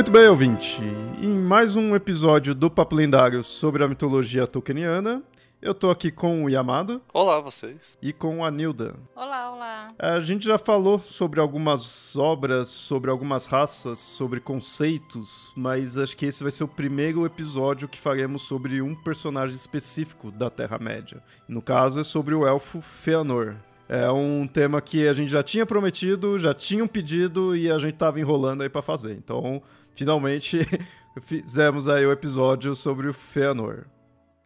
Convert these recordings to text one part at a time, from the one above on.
Muito bem, ouvinte. Em mais um episódio do Papo Lendário sobre a mitologia tolkieniana, eu tô aqui com o Yamada. Olá, vocês. E com a Nilda. Olá, olá. A gente já falou sobre algumas obras, sobre algumas raças, sobre conceitos, mas acho que esse vai ser o primeiro episódio que faremos sobre um personagem específico da Terra-média. No caso, é sobre o elfo Feanor. É um tema que a gente já tinha prometido, já tinha um pedido e a gente tava enrolando aí para fazer. Então, finalmente fizemos aí o episódio sobre o Feanor.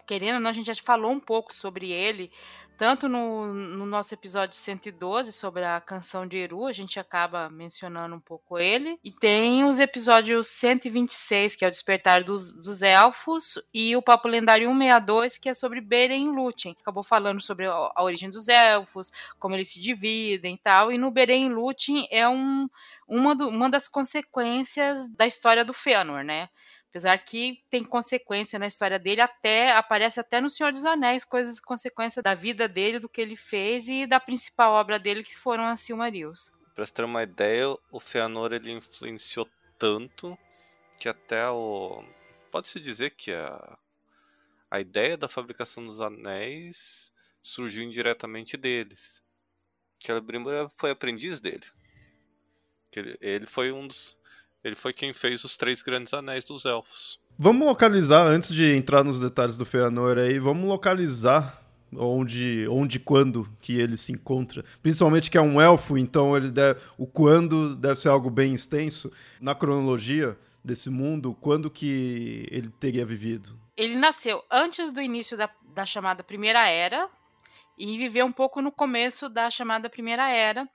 Querendo ou não, a gente já falou um pouco sobre ele, tanto no, no, nosso episódio 112 sobre a canção de Eru, a gente acaba mencionando um pouco ele. E tem os episódios 126, que é o Despertar dos, dos Elfos, e o Papo Lendário 162, que é sobre Beren e Lúthien. Acabou falando sobre a, a origem dos elfos, como eles se dividem e tal. E no Beren e Lúthien é um uma, do, uma das consequências da história do Fëanor, né? Apesar que tem consequência na história dele, até aparece até no Senhor dos Anéis coisas consequência da vida dele, do que ele fez e da principal obra dele que foram as Silmarils. Para ter uma ideia, o Fëanor ele influenciou tanto que até o pode-se dizer que a a ideia da fabricação dos anéis surgiu indiretamente deles. Que Celebrimbor foi aprendiz dele. Que ele, foi um dos. Ele foi quem fez os três grandes anéis dos elfos. Vamos localizar, antes de entrar nos detalhes do Feanor aí, vamos localizar onde, onde quando que ele se encontra. Principalmente que é um elfo, então ele deve, o quando deve ser algo bem extenso. Na cronologia desse mundo, quando que ele teria vivido? Ele nasceu antes do início da, da chamada Primeira Era e viveu um pouco no começo da chamada Primeira Era,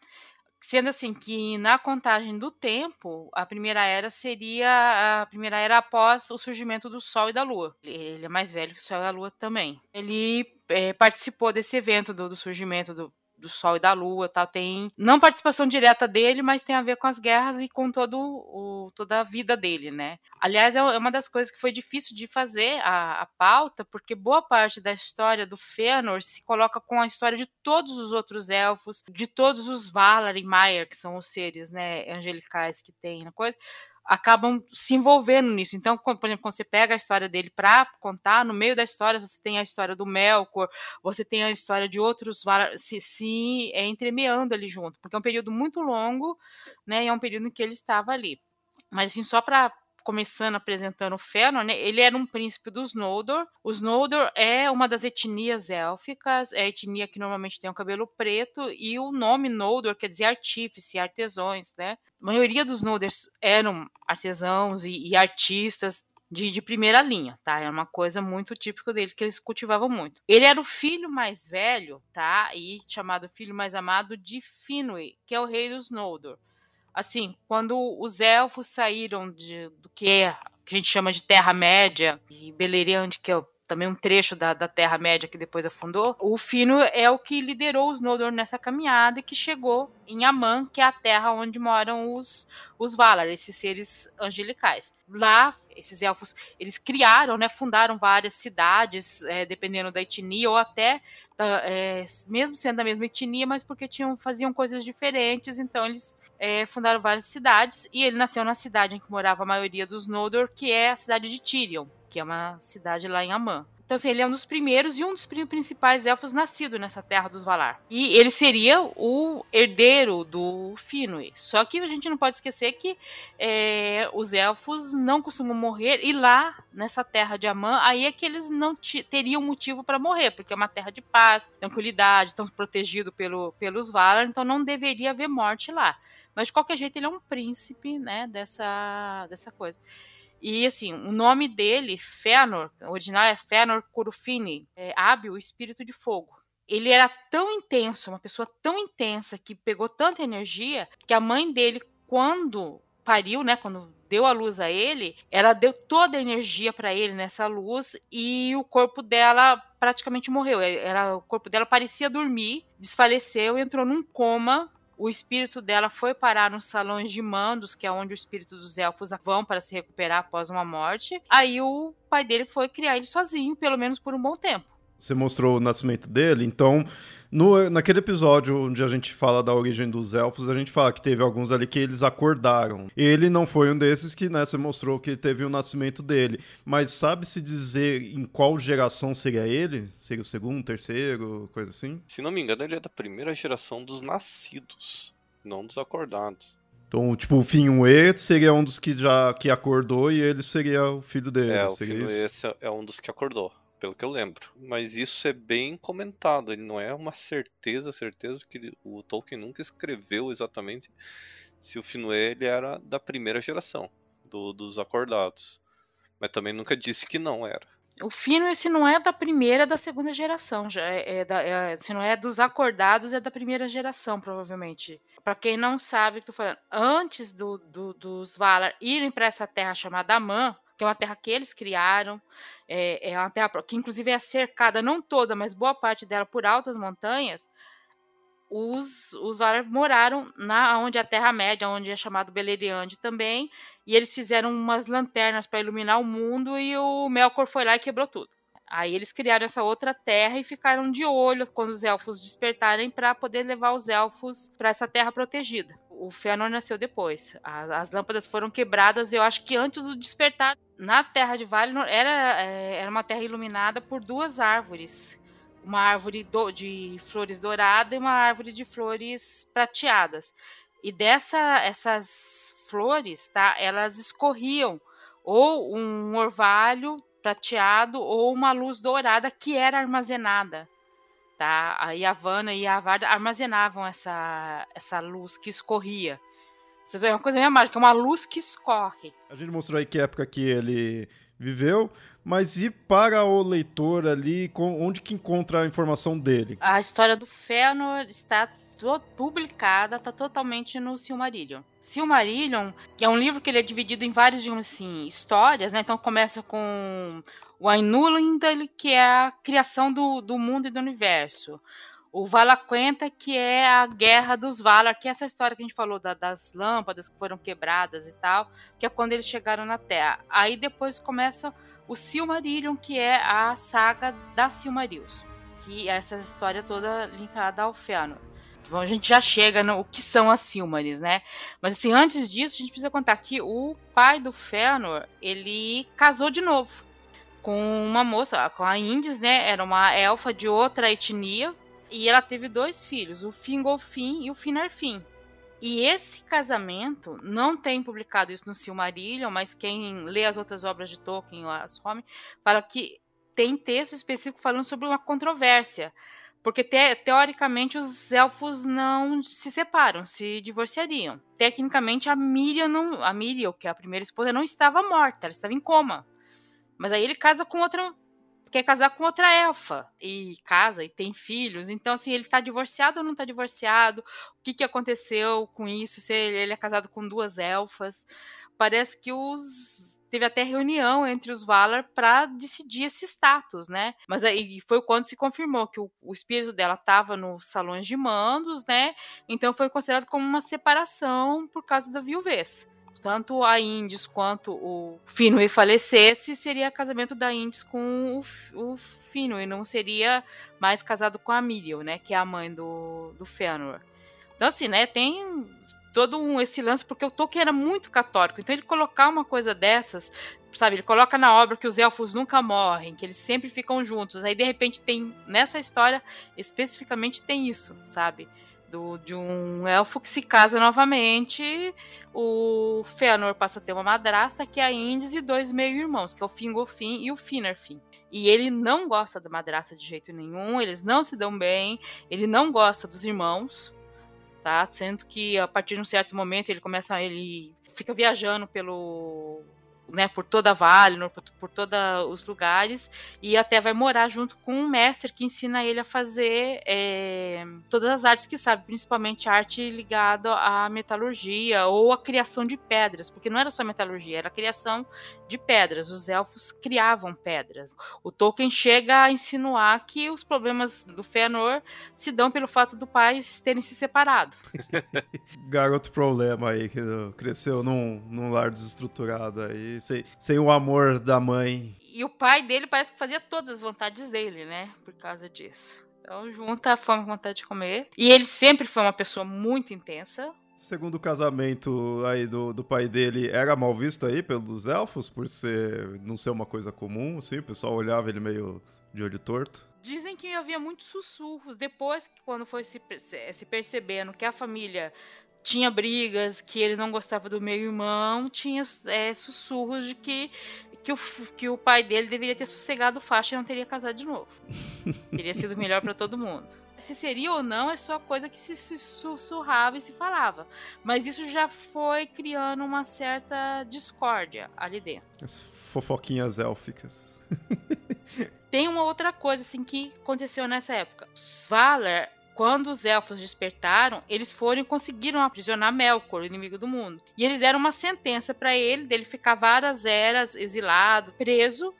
Sendo assim que na contagem do tempo, a primeira era seria a primeira era após o surgimento do Sol e da Lua. Ele é mais velho que o Sol e a Lua também. Ele é, participou desse evento do, do surgimento do, do Sol e da Lua, tal. Tem não participação direta dele, mas tem a ver com as guerras e com todo o, toda a vida dele, né? Aliás, é, é uma das coisas que foi difícil de fazer a, a pauta, porque boa parte da história do Fëanor se coloca com a história de todos os outros elfos, de todos os Valar e Maiar, que são os seres, né, angelicais que tem na coisa acabam se envolvendo nisso. Então, por exemplo, quando você pega a história dele para contar, no meio da história você tem a história do Melkor, você tem a história de outros se, se é, entremeando ali junto, porque é um período muito longo, né? E é um período em que ele estava ali. Mas assim, só para começando apresentando o Fëanor, né, ele era um príncipe dos Noldor. Os Noldor é uma das etnias élficas, é a etnia que normalmente tem o cabelo preto, e o nome Noldor quer dizer artífice, artesões, né? A maioria dos Nolders eram artesãos e, e artistas, de, de, primeira linha, tá? É uma coisa muito típica deles que eles cultivavam muito. Ele era o filho mais velho, tá? E chamado filho mais amado de Finwë, que é o rei dos Noldor assim, quando os elfos saíram de, do que, é, que a gente chama de Terra-média, e Beleriand, que é também um trecho da, da Terra-média que depois afundou, o Fino é o que liderou os Noldor nessa caminhada e que chegou em Aman, que é a terra onde moram os, os Valar, esses seres angelicais. Lá, esses elfos, eles criaram, né, fundaram várias cidades, é, dependendo da etnia, ou até, é, mesmo sendo da mesma etnia, mas porque tinham, faziam coisas diferentes, então eles é, fundaram várias cidades, e ele nasceu na cidade em que morava a maioria dos Noldor, que é a cidade de Tirion, que é uma cidade lá em Amã. Então, assim, ele é um dos primeiros e um dos principais elfos nascidos nessa terra dos Valar. E ele seria o herdeiro do Finwë. Só que a gente não pode esquecer que é, os elfos não costumam morrer. E lá, nessa terra de Amã, aí é que eles não teriam motivo para morrer, porque é uma terra de paz, tranquilidade, estão protegidos pelo, pelos Valar, então não deveria haver morte lá. Mas de qualquer jeito ele é um príncipe, né, dessa, dessa coisa. E assim, o nome dele, Fëanor, original é Fëanor Curufini, é hábil, espírito de fogo. Ele era tão intenso, uma pessoa tão intensa que pegou tanta energia que a mãe dele, quando pariu, né, quando deu a luz a ele, ela deu toda a energia para ele nessa luz e o corpo dela praticamente morreu. Era, o corpo dela parecia dormir, desfaleceu, entrou num coma o espírito dela foi parar nos salões de mandos, que é onde o espírito dos elfos vão para se recuperar após uma morte. Aí o pai dele foi criar ele sozinho, pelo menos por um bom tempo. Você mostrou o nascimento dele, então no, naquele episódio onde a gente fala da origem dos elfos, a gente fala que teve alguns ali que eles acordaram. Ele não foi um desses que, né, você mostrou que teve o nascimento dele. Mas sabe-se dizer em qual geração seria ele? Seria o segundo, terceiro, coisa assim? Se não me engano, ele é da primeira geração dos nascidos, não dos acordados. Então, tipo, o Finwë seria um dos que já que acordou e ele seria o filho dele. É, o Finwë é um dos que acordou pelo que eu lembro. Mas isso é bem comentado, ele não é uma certeza, certeza que o Tolkien nunca escreveu exatamente se o Finwë ele era da primeira geração do, dos acordados. Mas também nunca disse que não era. O Finwë, se não é da primeira, é da segunda geração. Já é, é, da, é se não é dos acordados, é da primeira geração, provavelmente. Para quem não sabe, tô falando, antes do, do, dos Valar irem para essa terra chamada Amã, que é uma terra que eles criaram, é, é uma terra que inclusive é cercada, não toda, mas boa parte dela por altas montanhas. Os, os Valar moraram na onde é a Terra-média, onde é chamado Beleriand também, e eles fizeram umas lanternas para iluminar o mundo e o Melkor foi lá e quebrou tudo. Aí eles criaram essa outra terra e ficaram de olho quando os elfos despertarem para poder levar os elfos para essa terra protegida. O Fëanor nasceu depois. As, as lâmpadas foram quebradas, eu acho que antes do despertar na terra de Valinor era, é, era uma terra iluminada por duas árvores. Uma árvore do, de flores douradas e uma árvore de flores prateadas. E dessa essas flores, tá? Elas escorriam ou um orvalho prateado ou uma luz dourada que era armazenada. Tá? A Yavanna e a Varda armazenavam essa, essa luz que escorria. Você vê, é uma coisa meio mágica, é uma luz que escorre. A gente mostrou aí que época que ele viveu, mas e para o leitor ali, onde que encontra a informação dele? A história do Fëanor está publicada, está totalmente no Silmarillion. Silmarillion, é um livro que ele é dividido em várias, digamos assim, histórias, né? Então começa com o Ainulindal, que é a criação do, do mundo e do universo. O Valaquenta, que é a guerra dos Valar, que é essa história que a gente falou da, das lâmpadas que foram quebradas e tal, que é quando eles chegaram na Terra. Aí depois começa o Silmarillion, que é a saga da Silmarils, que é essa história toda linkada ao Fëanor a gente já chega no que são as Silmarils, né? Mas assim, antes disso, a gente precisa contar que o pai do Fëanor, ele casou de novo com uma moça, com a Indis, né? Era uma elfa de outra etnia, e ela teve dois filhos, o Fingolfin e o Finarfin. E esse casamento, não tem publicado isso no Silmarillion, mas quem lê as outras obras de Tolkien, as Home, fala que tem texto específico falando sobre uma controvérsia porque te, teoricamente os elfos não se separam, se divorciariam. Tecnicamente a Miriam não, a Miriam, que é a primeira esposa, não estava morta, ela estava em coma. Mas aí ele casa com outra quer casar com outra elfa e casa e tem filhos. Então assim, ele está divorciado ou não está divorciado? O que que aconteceu com isso? Se ele é casado com duas elfas? Parece que os teve até reunião entre os Valar para decidir esse status, né? Mas aí foi quando se confirmou que o, o espírito dela estava nos salões de mandos, né? Então foi considerado como uma separação por causa da viuvez. Tanto a Indis quanto o Finwë falecesse, seria casamento da Indis com o, o Finwë, não seria mais casado com a Miriel, né? Que é a mãe do, do Fëanor. Então, assim, né? Tem todo um, esse lance, porque o Tolkien era muito católico. Então ele colocar uma coisa dessas, sabe, ele coloca na obra que os elfos nunca morrem, que eles sempre ficam juntos. Aí de repente tem nessa história especificamente tem isso, sabe? Do, de um elfo que se casa novamente, o Fëanor passa a ter uma madrasta, que é a Indis, e dois meio-irmãos, que é o Fingolfin e o Finarfin. E ele não gosta da madrasta de jeito nenhum, eles não se dão bem, ele não gosta dos irmãos, tá? Sendo que a partir de um certo momento ele começa, ele fica viajando pelo né, por toda a Vale, por, por todos os lugares, e até vai morar junto com um mestre que ensina ele a fazer é, todas as artes que sabe, principalmente arte ligada à metalurgia ou à criação de pedras, porque não era só metalurgia, era a criação de pedras. Os elfos criavam pedras. O Tolkien chega a insinuar que os problemas do Fëanor se dão pelo fato do pai terem se separado. Garoto problema aí, que cresceu num, num lar desestruturado aí sem, sem o amor da mãe. E o pai dele parece que fazia todas as vontades dele, né? Por causa disso. Então junta a fome com a vontade de comer. E ele sempre foi uma pessoa muito intensa. Segundo o casamento aí do, do pai dele, era mal visto aí pelos elfos, por ser não ser uma coisa comum, assim, o pessoal olhava ele meio de olho torto. Dizem que havia muitos sussurros. Depois, quando foi se, se percebendo que a família tinha brigas, que ele não gostava do meu irmão, tinha é, sussurros de que, que, o, que o pai dele deveria ter sossegado faixa e não teria casado de novo. teria sido melhor para todo mundo. Se seria ou não é só coisa que se, se sussurrava e se falava. Mas isso já foi criando uma certa discórdia ali dentro. As fofoquinhas élficas. Tem uma outra coisa assim que aconteceu nessa época. Os Valar quando os elfos despertaram, eles foram e conseguiram aprisionar Melkor, o inimigo do mundo. E eles deram uma sentença para ele, dele ficar várias eras exilado, preso.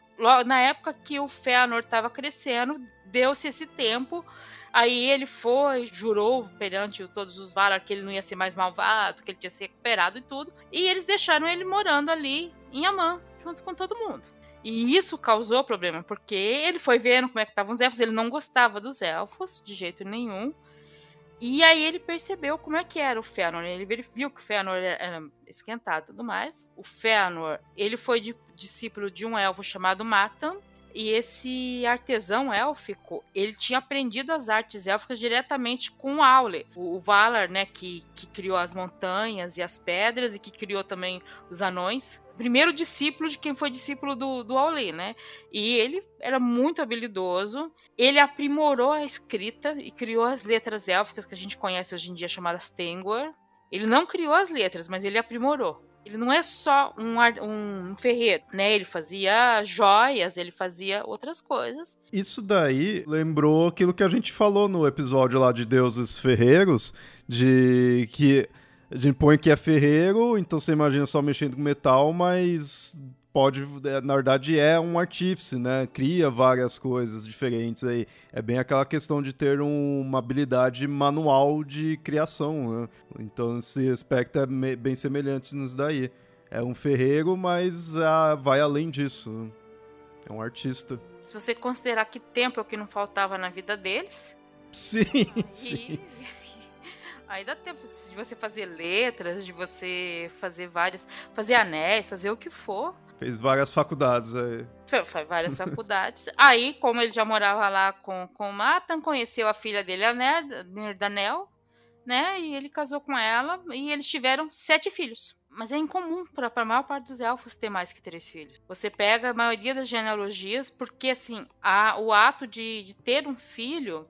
Na época que o Fëanor estava crescendo, deu-se esse tempo Aí ele foi, jurou perante todos os Valar que ele não ia ser mais malvado, que ele tinha se recuperado e tudo. E eles deixaram ele morando ali em Amã, junto com todo mundo. E isso causou problema, porque ele foi vendo como é que estavam os elfos, ele não gostava dos elfos de jeito nenhum. E aí ele percebeu como é que era o Fëanor, ele viu que o Fëanor era esquentado e tudo mais. O Fëanor, ele foi de, discípulo de um elfo chamado Matan, e esse artesão élfico, ele tinha aprendido as artes élficas diretamente com Aule, o Valar, né, que, que criou as montanhas e as pedras e que criou também os anões. Primeiro discípulo de quem foi discípulo do, do né? E ele era muito habilidoso. Ele aprimorou a escrita e criou as letras élficas que a gente conhece hoje em dia chamadas Tengwar. Ele não criou as letras, mas ele aprimorou. Ele não é só um, um ferreiro, né? Ele fazia joias, ele fazia outras coisas. Isso daí lembrou aquilo que a gente falou no episódio lá de Deuses Ferreiros, de que a gente põe que é ferreiro, então você imagina só mexendo com metal, mas pode, é, na verdade, é um artífice, né? Cria várias coisas diferentes aí. É bem aquela questão de ter um, uma habilidade manual de criação, né? Então esse aspecto é me, bem semelhante nisso daí. É um ferreiro, mas ah, vai além disso. É um artista. Se você considerar que tempo é o que não faltava na vida deles. Sim, e... sim. Aí dá tempo de você fazer letras, de você fazer várias. fazer anéis, fazer o que for. Fez várias faculdades aí. Fez várias faculdades. aí, como ele já morava lá com, com o Matan, conheceu a filha dele, a Nerdanel, né? E ele casou com ela e eles tiveram sete filhos. Mas é incomum para a maior parte dos elfos ter mais que três filhos. Você pega a maioria das genealogias, porque assim, a, o ato de, de ter um filho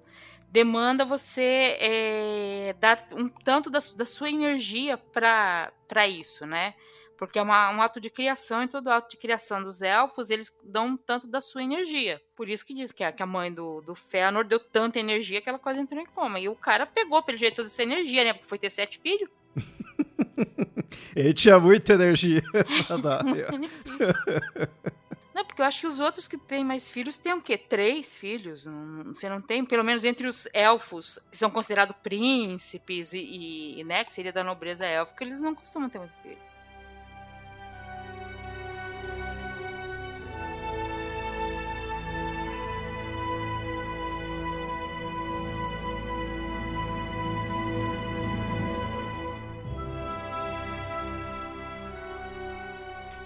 demanda você é, dar um tanto da, da sua energia para isso, né? Porque é uma, um ato de criação, e todo ato de criação dos elfos, eles dão um tanto da sua energia. Por isso que diz que a, que a mãe do, do Fëanor deu tanta energia que ela quase entrou em coma. E o cara pegou, pelo jeito, toda essa energia, né? Porque foi ter sete filhos. Ele tinha muita energia. Não, porque eu acho que os outros que têm mais filhos têm o quê? Três filhos? Você não tem? Pelo menos entre os elfos, que são considerados príncipes e, e né, que seria da nobreza élfica, eles não costumam ter muito filho.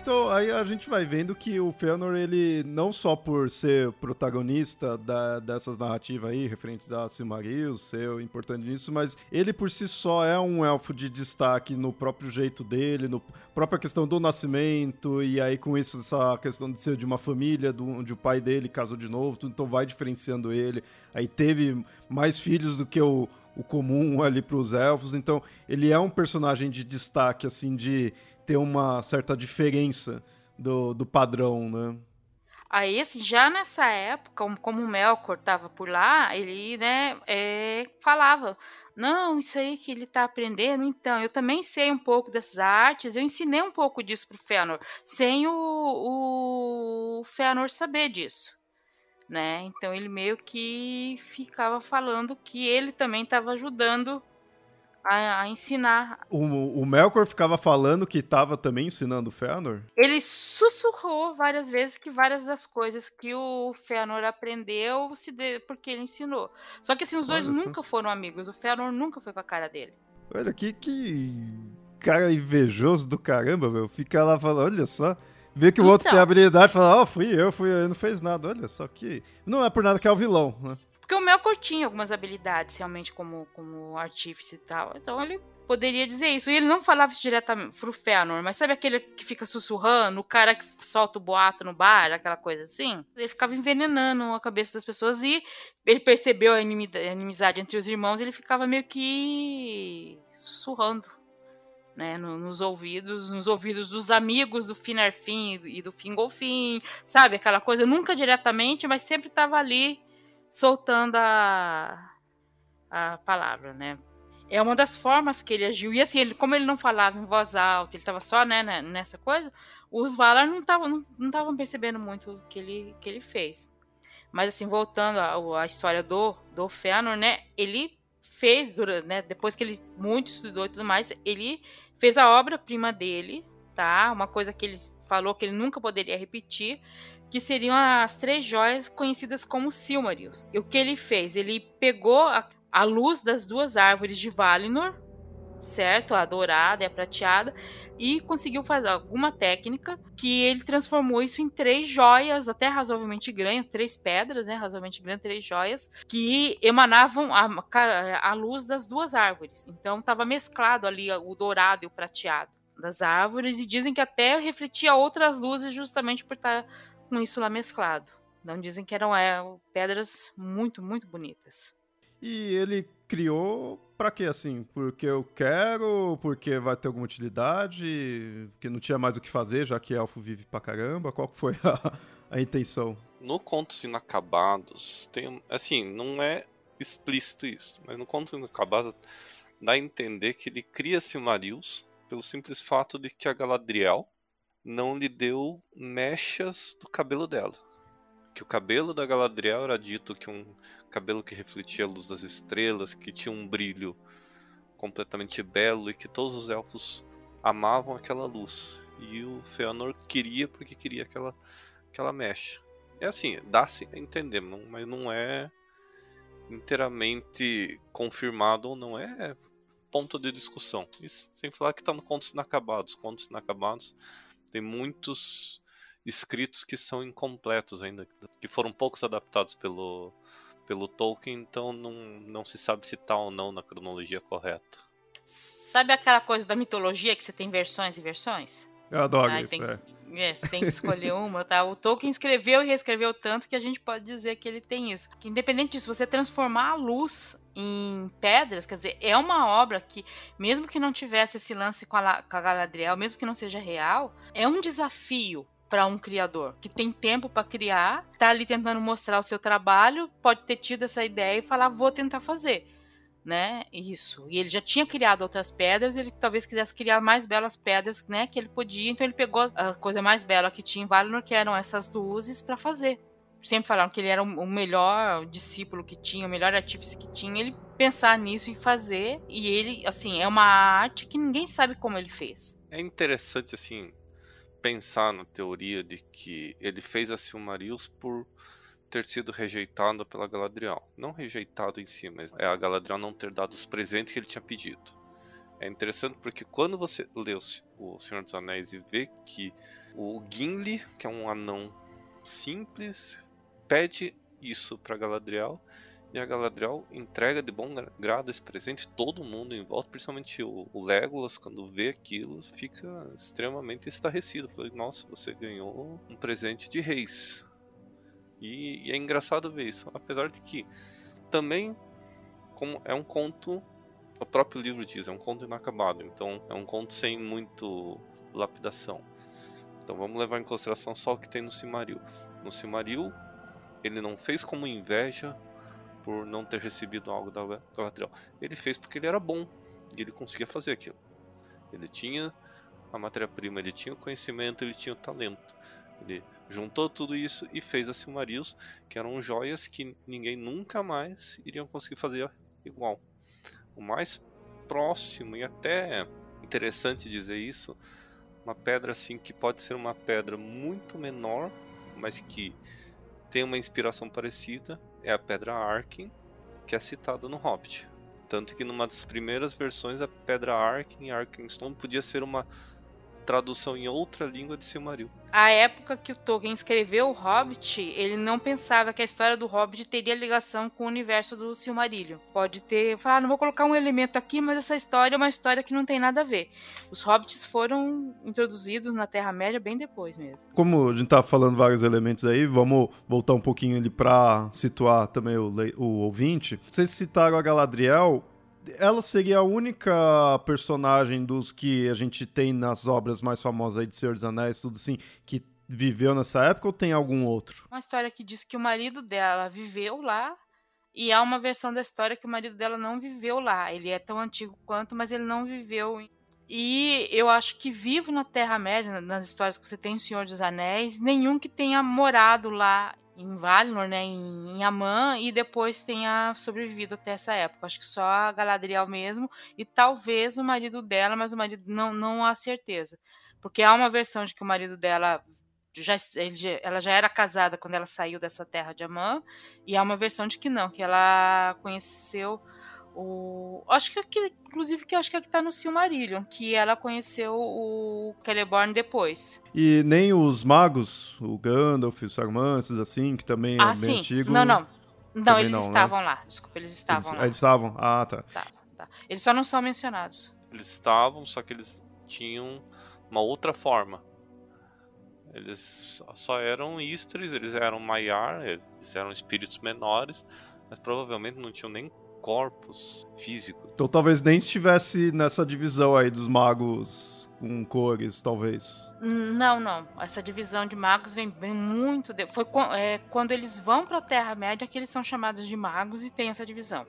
Então, aí a gente vai vendo que o Fëanor, ele não só por ser protagonista da, dessas narrativas aí, referentes a Silmarils, ser importante nisso, mas ele por si só é um elfo de destaque no próprio jeito dele, no própria questão do nascimento, e aí com isso, essa questão de ser de uma família, do, onde o pai dele casou de novo, tudo, então vai diferenciando ele. Aí teve mais filhos do que o, o comum ali para os elfos, então ele é um personagem de destaque, assim, de ter uma certa diferença do, do padrão, né? Aí, assim, já nessa época, como, o Melkor estava por lá, ele, né, é, falava, não, isso aí que ele está aprendendo, então, eu também sei um pouco dessas artes, eu ensinei um pouco disso pro Fëanor, sem o, o Fëanor saber disso, né? Então, ele meio que ficava falando que ele também estava ajudando a, a ensinar. O, o Melkor ficava falando que estava também ensinando o Fëanor? Ele sussurrou várias vezes que várias das coisas que o Fëanor aprendeu se de, porque ele ensinou. Só que assim, os dois nunca foram amigos. O Fëanor nunca foi com a cara dele. Olha que, que cara invejoso do caramba, meu. Fica lá falando, olha só. Vê que o então, outro tem habilidade e fala, ó, oh, fui eu, fui eu, não fez nada. Olha só que. Não é por nada que é o vilão, né? Porque o Melkor tinha algumas habilidades realmente como, como artífice e tal. Então ele poderia dizer isso. E ele não falava isso diretamente pro Fëanor, mas sabe aquele que fica sussurrando, o cara que solta o boato no bar, aquela coisa assim? Ele ficava envenenando a cabeça das pessoas e ele percebeu a inimizade entre os irmãos ele ficava meio que sussurrando. Né, nos ouvidos, nos ouvidos dos amigos do Finarfin e do Fingolfin, sabe? Aquela coisa, nunca diretamente, mas sempre estava ali soltando a, a palavra, né? É uma das formas que ele agiu. E assim, ele, como ele não falava em voz alta, ele estava só né, né, nessa coisa, os Valar não estavam não, não percebendo muito o que ele, que ele fez. Mas assim, voltando à, história do, do Fëanor, né? Ele fez, durante, né, depois que ele muito estudou e tudo mais, ele fez a obra-prima dele, tá? Uma coisa que ele falou que ele nunca poderia repetir, que seriam as três joias conhecidas como Silmarils. E o que ele fez? Ele pegou a, a luz das duas árvores de Valinor, certo? A dourada e a prateada, e conseguiu fazer alguma técnica que ele transformou isso em três joias, até razoavelmente grandes, três pedras, né? Razoavelmente grandes, três joias, que emanavam a, a luz das duas árvores. Então estava mesclado ali o dourado e o prateado das árvores, e dizem que até refletia outras luzes justamente por estar com isso lá mesclado. Então dizem que eram é, pedras muito, muito bonitas. E ele criou para quê assim? Porque eu quero, porque vai ter alguma utilidade, porque não tinha mais o que fazer, já que elfo vive pra caramba. Qual foi a, a intenção? No Contos Inacabados, tem assim, não é explícito isso, mas no Contos Inacabados dá a entender que ele cria Silmarils pelo simples fato de que a Galadriel não lhe deu mechas do cabelo dela. Que o cabelo da Galadriel era dito que um cabelo que refletia a luz das estrelas, que tinha um brilho completamente belo e que todos os elfos amavam aquela luz. E o Fëanor queria porque queria aquela, aquela mecha. É assim, dá-se a entender, mas não é inteiramente confirmado ou não é ponto de discussão. Isso, sem falar que está no Contos Inacabados. Contos Inacabados tem muitos escritos que são incompletos ainda, que foram poucos adaptados pelo, pelo Tolkien, então não, não se sabe se está ou não na cronologia correta. Sabe aquela coisa da mitologia que você tem versões e versões? Eu adoro ah, isso, tem, é. é. Você tem que escolher uma, tá? O Tolkien escreveu e reescreveu tanto que a gente pode dizer que ele tem isso. Que independente disso, você transformar a luz em pedras, quer dizer, é uma obra que, mesmo que não tivesse esse lance com a, com a Galadriel, mesmo que não seja real, é um desafio para um criador que tem tempo para criar, tá ali tentando mostrar o seu trabalho, pode ter tido essa ideia e falar, vou tentar fazer. Né? Isso. E ele já tinha criado outras pedras, ele talvez quisesse criar mais belas pedras, né, que ele podia, então ele pegou a coisa mais bela que tinha em Valinor, que eram essas luzes para fazer sempre falaram que ele era o melhor discípulo que tinha, o melhor artífice que tinha, ele pensar nisso e fazer, e ele, assim, é uma arte que ninguém sabe como ele fez. É interessante, assim, pensar na teoria de que ele fez a Silmarils por ter sido rejeitado pela Galadriel. Não rejeitado em si, mas é a Galadriel não ter dado os presentes que ele tinha pedido. É interessante porque quando você lê o Senhor dos Anéis e vê que o Gimli, que é um anão simples, pede isso para Galadriel e a Galadriel entrega de bom grado esse presente todo mundo em volta, principalmente o, Legolas, quando vê aquilo, fica extremamente estarrecido. Fala, nossa, você ganhou um presente de reis. E, e, é engraçado ver isso, apesar de que também como é um conto, o próprio livro diz, é um conto inacabado, então é um conto sem muito lapidação. Então vamos levar em consideração só o que tem no Cimaril. No Cimaril, ele não fez como inveja por não ter recebido algo da Galadriel. Ele fez porque ele era bom e ele conseguia fazer aquilo. Ele tinha a matéria-prima, ele tinha o conhecimento, ele tinha o talento. Ele juntou tudo isso e fez a Silmarils, que eram joias que ninguém nunca mais iria conseguir fazer igual. O mais próximo e até interessante dizer isso, uma pedra assim que pode ser uma pedra muito menor, mas que tem uma inspiração parecida, é a pedra Arkin, que é citada no Hobbit. Tanto que numa das primeiras versões a pedra Arkin, Arkenstone, podia ser uma tradução em outra língua de Silmaril. A época que o Tolkien escreveu o Hobbit, ele não pensava que a história do Hobbit teria ligação com o universo do Silmarillion. Pode ter, falar, ah, não vou colocar um elemento aqui, mas essa história é uma história que não tem nada a ver. Os Hobbits foram introduzidos na Terra-média bem depois mesmo. Como a gente tá falando vários elementos aí, vamos voltar um pouquinho ali para situar também o, o ouvinte. Vocês citaram a Galadriel, ela seria a única personagem dos que a gente tem nas obras mais famosas aí de Senhor dos Anéis, tudo assim, que viveu nessa época ou tem algum outro? Uma história que diz que o marido dela viveu lá e há uma versão da história que o marido dela não viveu lá. Ele é tão antigo quanto, mas ele não viveu. E eu acho que vivo na Terra-média, nas histórias que você tem em Senhor dos Anéis, nenhum que tenha morado lá em Valinor, né, em, em Amã, e depois tenha sobrevivido até essa época. Acho que só a Galadriel mesmo, e talvez o marido dela, mas o marido não, não há certeza. Porque há uma versão de que o marido dela já, ele, ela já era casada quando ela saiu dessa terra de Amã, e há uma versão de que não, que ela conheceu o, acho que aqui, inclusive que acho que é que tá no Silmarillion, que ela conheceu o Celeborn depois. E nem os magos, o Gandalf, os Sarmances, assim, que também é ah, bem sim. antigo. Não, não. Não, eles não, né? estavam né? lá. Desculpa, eles estavam eles, lá. Eles estavam? Ah, tá. tá. tá. Eles só não são mencionados. Eles estavam, só que eles tinham uma outra forma. Eles só eram Istris, eles eram Maiar, eles eram espíritos menores, mas provavelmente não tinham nem corpos físicos. Então talvez nem estivesse nessa divisão aí dos magos com cores, talvez. Não, não. Essa divisão de magos vem, vem muito. De... Foi é, quando eles vão para a Terra-média que eles são chamados de magos e tem essa divisão.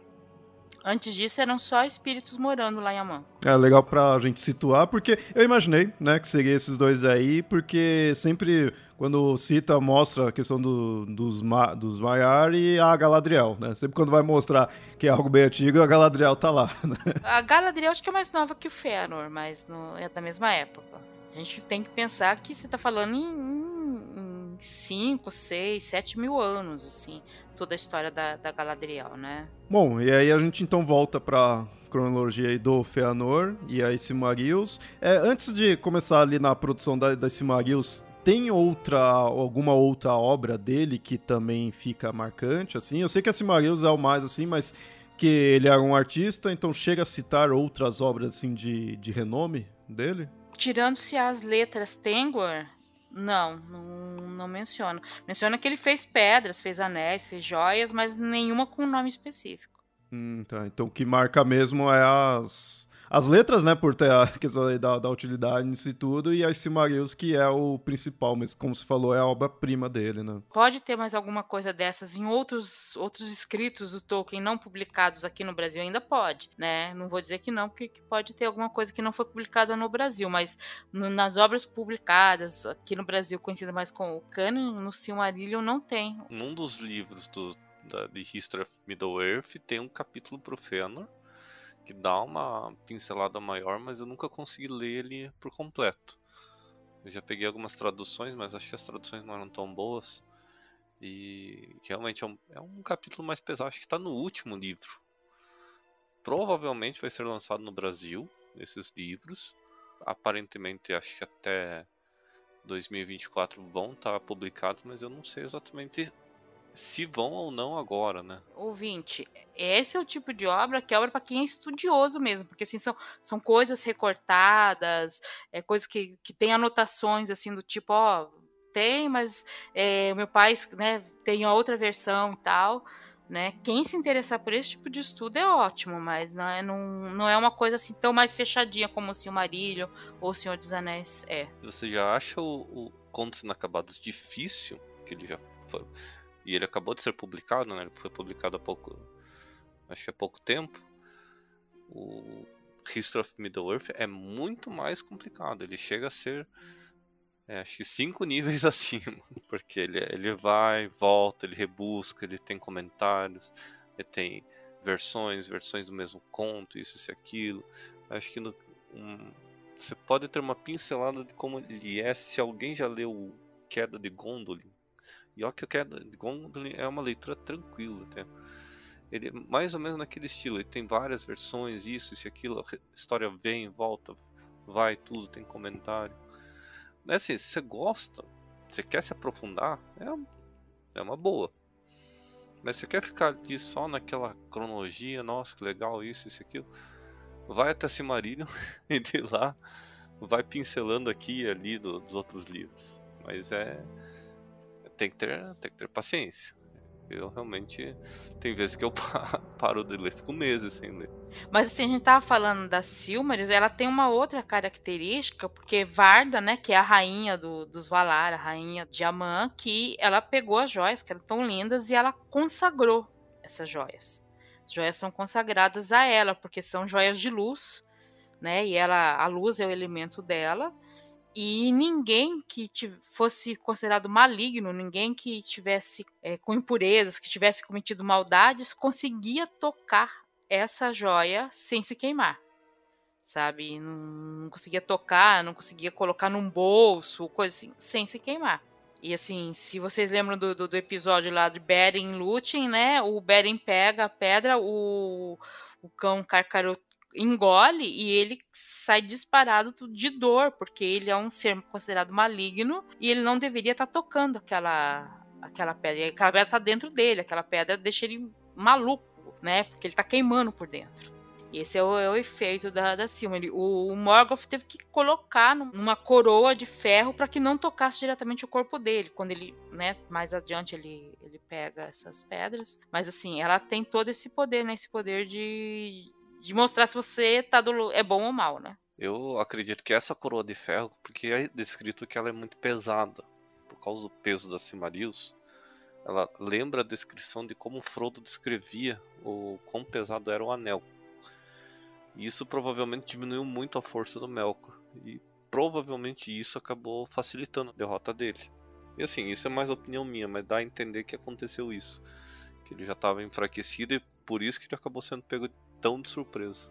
Antes disso eram só espíritos morando lá em Amã. É legal pra gente situar, porque eu imaginei, né, que seria esses dois aí, porque sempre quando cita, mostra a questão do, dos, Ma, dos Maiar e a Galadriel, né? Sempre quando vai mostrar que é algo bem antigo, a Galadriel tá lá, né? A Galadriel acho que é mais nova que o Fëanor, mas no, é da mesma época. A gente tem que pensar que você tá falando em 5, 6, 7 mil anos, assim toda a história da, da Galadriel, né? Bom, e aí a gente então volta para cronologia aí do Feanor e aí Silmarils. É, antes de começar ali na produção da, Silmarils, tem outra, alguma outra obra dele que também fica marcante, assim? Eu sei que a Silmarils é o mais, assim, mas que ele era um artista, então chega a citar outras obras, assim, de, de renome dele? Tirando-se as letras Tengwar, não, não, não menciona. Menciona que ele fez pedras, fez anéis, fez joias, mas nenhuma com nome específico. Hum, tá. Então o que marca mesmo é as as letras, né, por ter a questão da, da utilidade nisso e tudo, e as Silmarils, que é o principal, mas como se falou, é a obra-prima dele, né? Pode ter mais alguma coisa dessas em outros, outros escritos do Tolkien não publicados aqui no Brasil? Ainda pode, né? Não vou dizer que não, porque pode ter alguma coisa que não foi publicada no Brasil, mas no, nas obras publicadas aqui no Brasil, conhecida mais como o Canon, no Silmarillion não tem. Num dos livros do, da, de History of Middle-earth tem um capítulo pro Fëanor, que dá uma pincelada maior, mas eu nunca consegui ler ele por completo. Eu já peguei algumas traduções, mas acho que as traduções não eram tão boas. E realmente é um, é um capítulo mais pesado, acho que está no último livro. Provavelmente vai ser lançado no Brasil. esses livros. Aparentemente, acho que até 2024 vão estar publicados, mas eu não sei exatamente se vão ou não agora, né? Ouvinte, esse é o tipo de obra que é obra para quem é estudioso mesmo, porque assim são, são coisas recortadas, é coisas que, que tem anotações assim do tipo, ó, tem, mas é, o meu pai né, tem outra versão e tal. Né? Quem se interessar por esse tipo de estudo é ótimo, mas não é, não, não é uma coisa assim tão mais fechadinha como o Silmarillion ou o Senhor dos Anéis é. Você já acha o, o Contos Inacabados difícil? Que ele já foi, e ele acabou de ser publicado, né? Ele foi publicado há pouco, acho que há pouco tempo. O History of Middle-earth é muito mais complicado. Ele chega a ser é, acho que cinco níveis acima, porque ele, ele vai, volta, ele rebusca, ele tem comentários, ele tem versões, versões do mesmo conto, isso e aquilo. Acho que no, um, você pode ter uma pincelada de como ele é se alguém já leu Queda de Gondolin. E olha que de Gondolin é uma leitura tranquila até. Ele é mais ou menos naquele estilo, ele tem várias versões, isso, isso e aquilo, a história vem, volta, vai, tudo, tem comentário. Mas assim, se você gosta, você quer se aprofundar, é, é uma boa. Mas você quer ficar aqui só naquela cronologia, nossa, que legal isso, isso, aquilo. Vai até Cimarillion e de lá vai pincelando aqui e ali do, dos outros livros. Mas é. Tem que ter, tem que ter paciência. Eu realmente. Tem vezes que eu paro de ler, fico meses sem ler. Mas assim, a gente tava falando da Silmarils, ela tem uma outra característica, porque Varda, né, que é a rainha do, dos Valar, a rainha de Amã, que ela pegou as joias, que eram tão lindas, e ela consagrou essas joias. As joias são consagradas a ela, porque são joias de luz, né, e ela, a luz é o elemento dela, e ninguém que fosse considerado maligno, ninguém que tivesse é, com impurezas, que tivesse cometido maldades, conseguia tocar essa joia sem se queimar, sabe? Não, não conseguia tocar, não conseguia colocar num bolso, coisa assim, sem se queimar. E assim, se vocês lembram do, do, do episódio lá de Beren Lúthien, né? O Beren pega a pedra, o, o cão Carcarot engole e ele sai disparado de dor, porque ele é um ser considerado maligno e ele não deveria estar tá tocando aquela aquela pedra. E aquela pedra está dentro dele, aquela pedra deixa ele maluco, né? Porque ele está queimando por dentro. Esse é o, é o, efeito da, da Silmaril. O, o Morgoth teve que colocar numa coroa de ferro para que não tocasse diretamente o corpo dele. Quando ele, né, mais adiante ele, ele pega essas pedras. Mas assim, ela tem todo esse poder, né? Esse poder de, de mostrar se você tá do, é bom ou mal, né? Eu acredito que essa coroa de ferro, porque é descrito que ela é muito pesada, por causa do peso da Silmarils, ela lembra a descrição de como Frodo descrevia o quão pesado era o anel. E isso provavelmente diminuiu muito a força do Melkor. E provavelmente isso acabou facilitando a derrota dele. E assim, isso é mais opinião minha, mas dá a entender que aconteceu isso. Que ele já estava enfraquecido e por isso que ele acabou sendo pego tão de surpresa.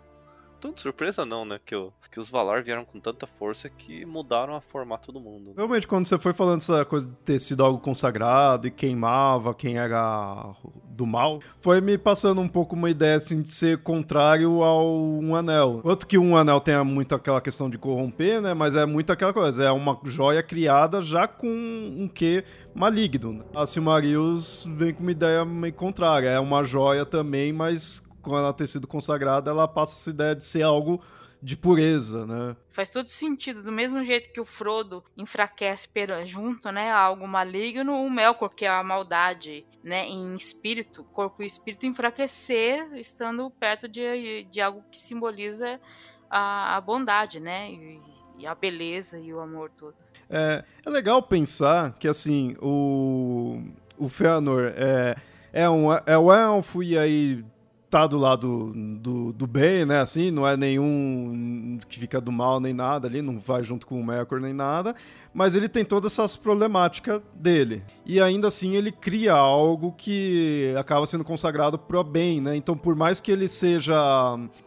Tão de surpresa não, né? Que, que os Valar vieram com tanta força que mudaram a formato do mundo. Realmente, quando você foi falando essa coisa de ter sido algo consagrado e queimava quem era do mal, foi me passando um pouco uma ideia assim de ser contrário ao um anel. Outro que um anel tem muito aquela questão de corromper, né? Mas é muito aquela coisa, é uma joia criada já com um quê maligno. A Silmarils vem com uma ideia meio contrária, é uma joia também, mas com ela ter sido consagrada, ela passa essa ideia de ser algo de pureza, né? Faz todo sentido. Do mesmo jeito que o Frodo enfraquece junto, né, a algo maligno, o Melkor, que é a maldade, né, em espírito, corpo e espírito, enfraquecer estando perto de, de algo que simboliza a, a bondade, né, e, e, a beleza e o amor todo. É, é legal pensar que, assim, o, o Fëanor é, é, um, é o elfo e aí tá do lado do, do bem, né? Assim, não é nenhum que fica do mal nem nada ali, não vai junto com o Melkor nem nada, mas ele tem todas essas problemáticas dele. E ainda assim ele cria algo que acaba sendo consagrado pro bem, né? Então, por mais que ele seja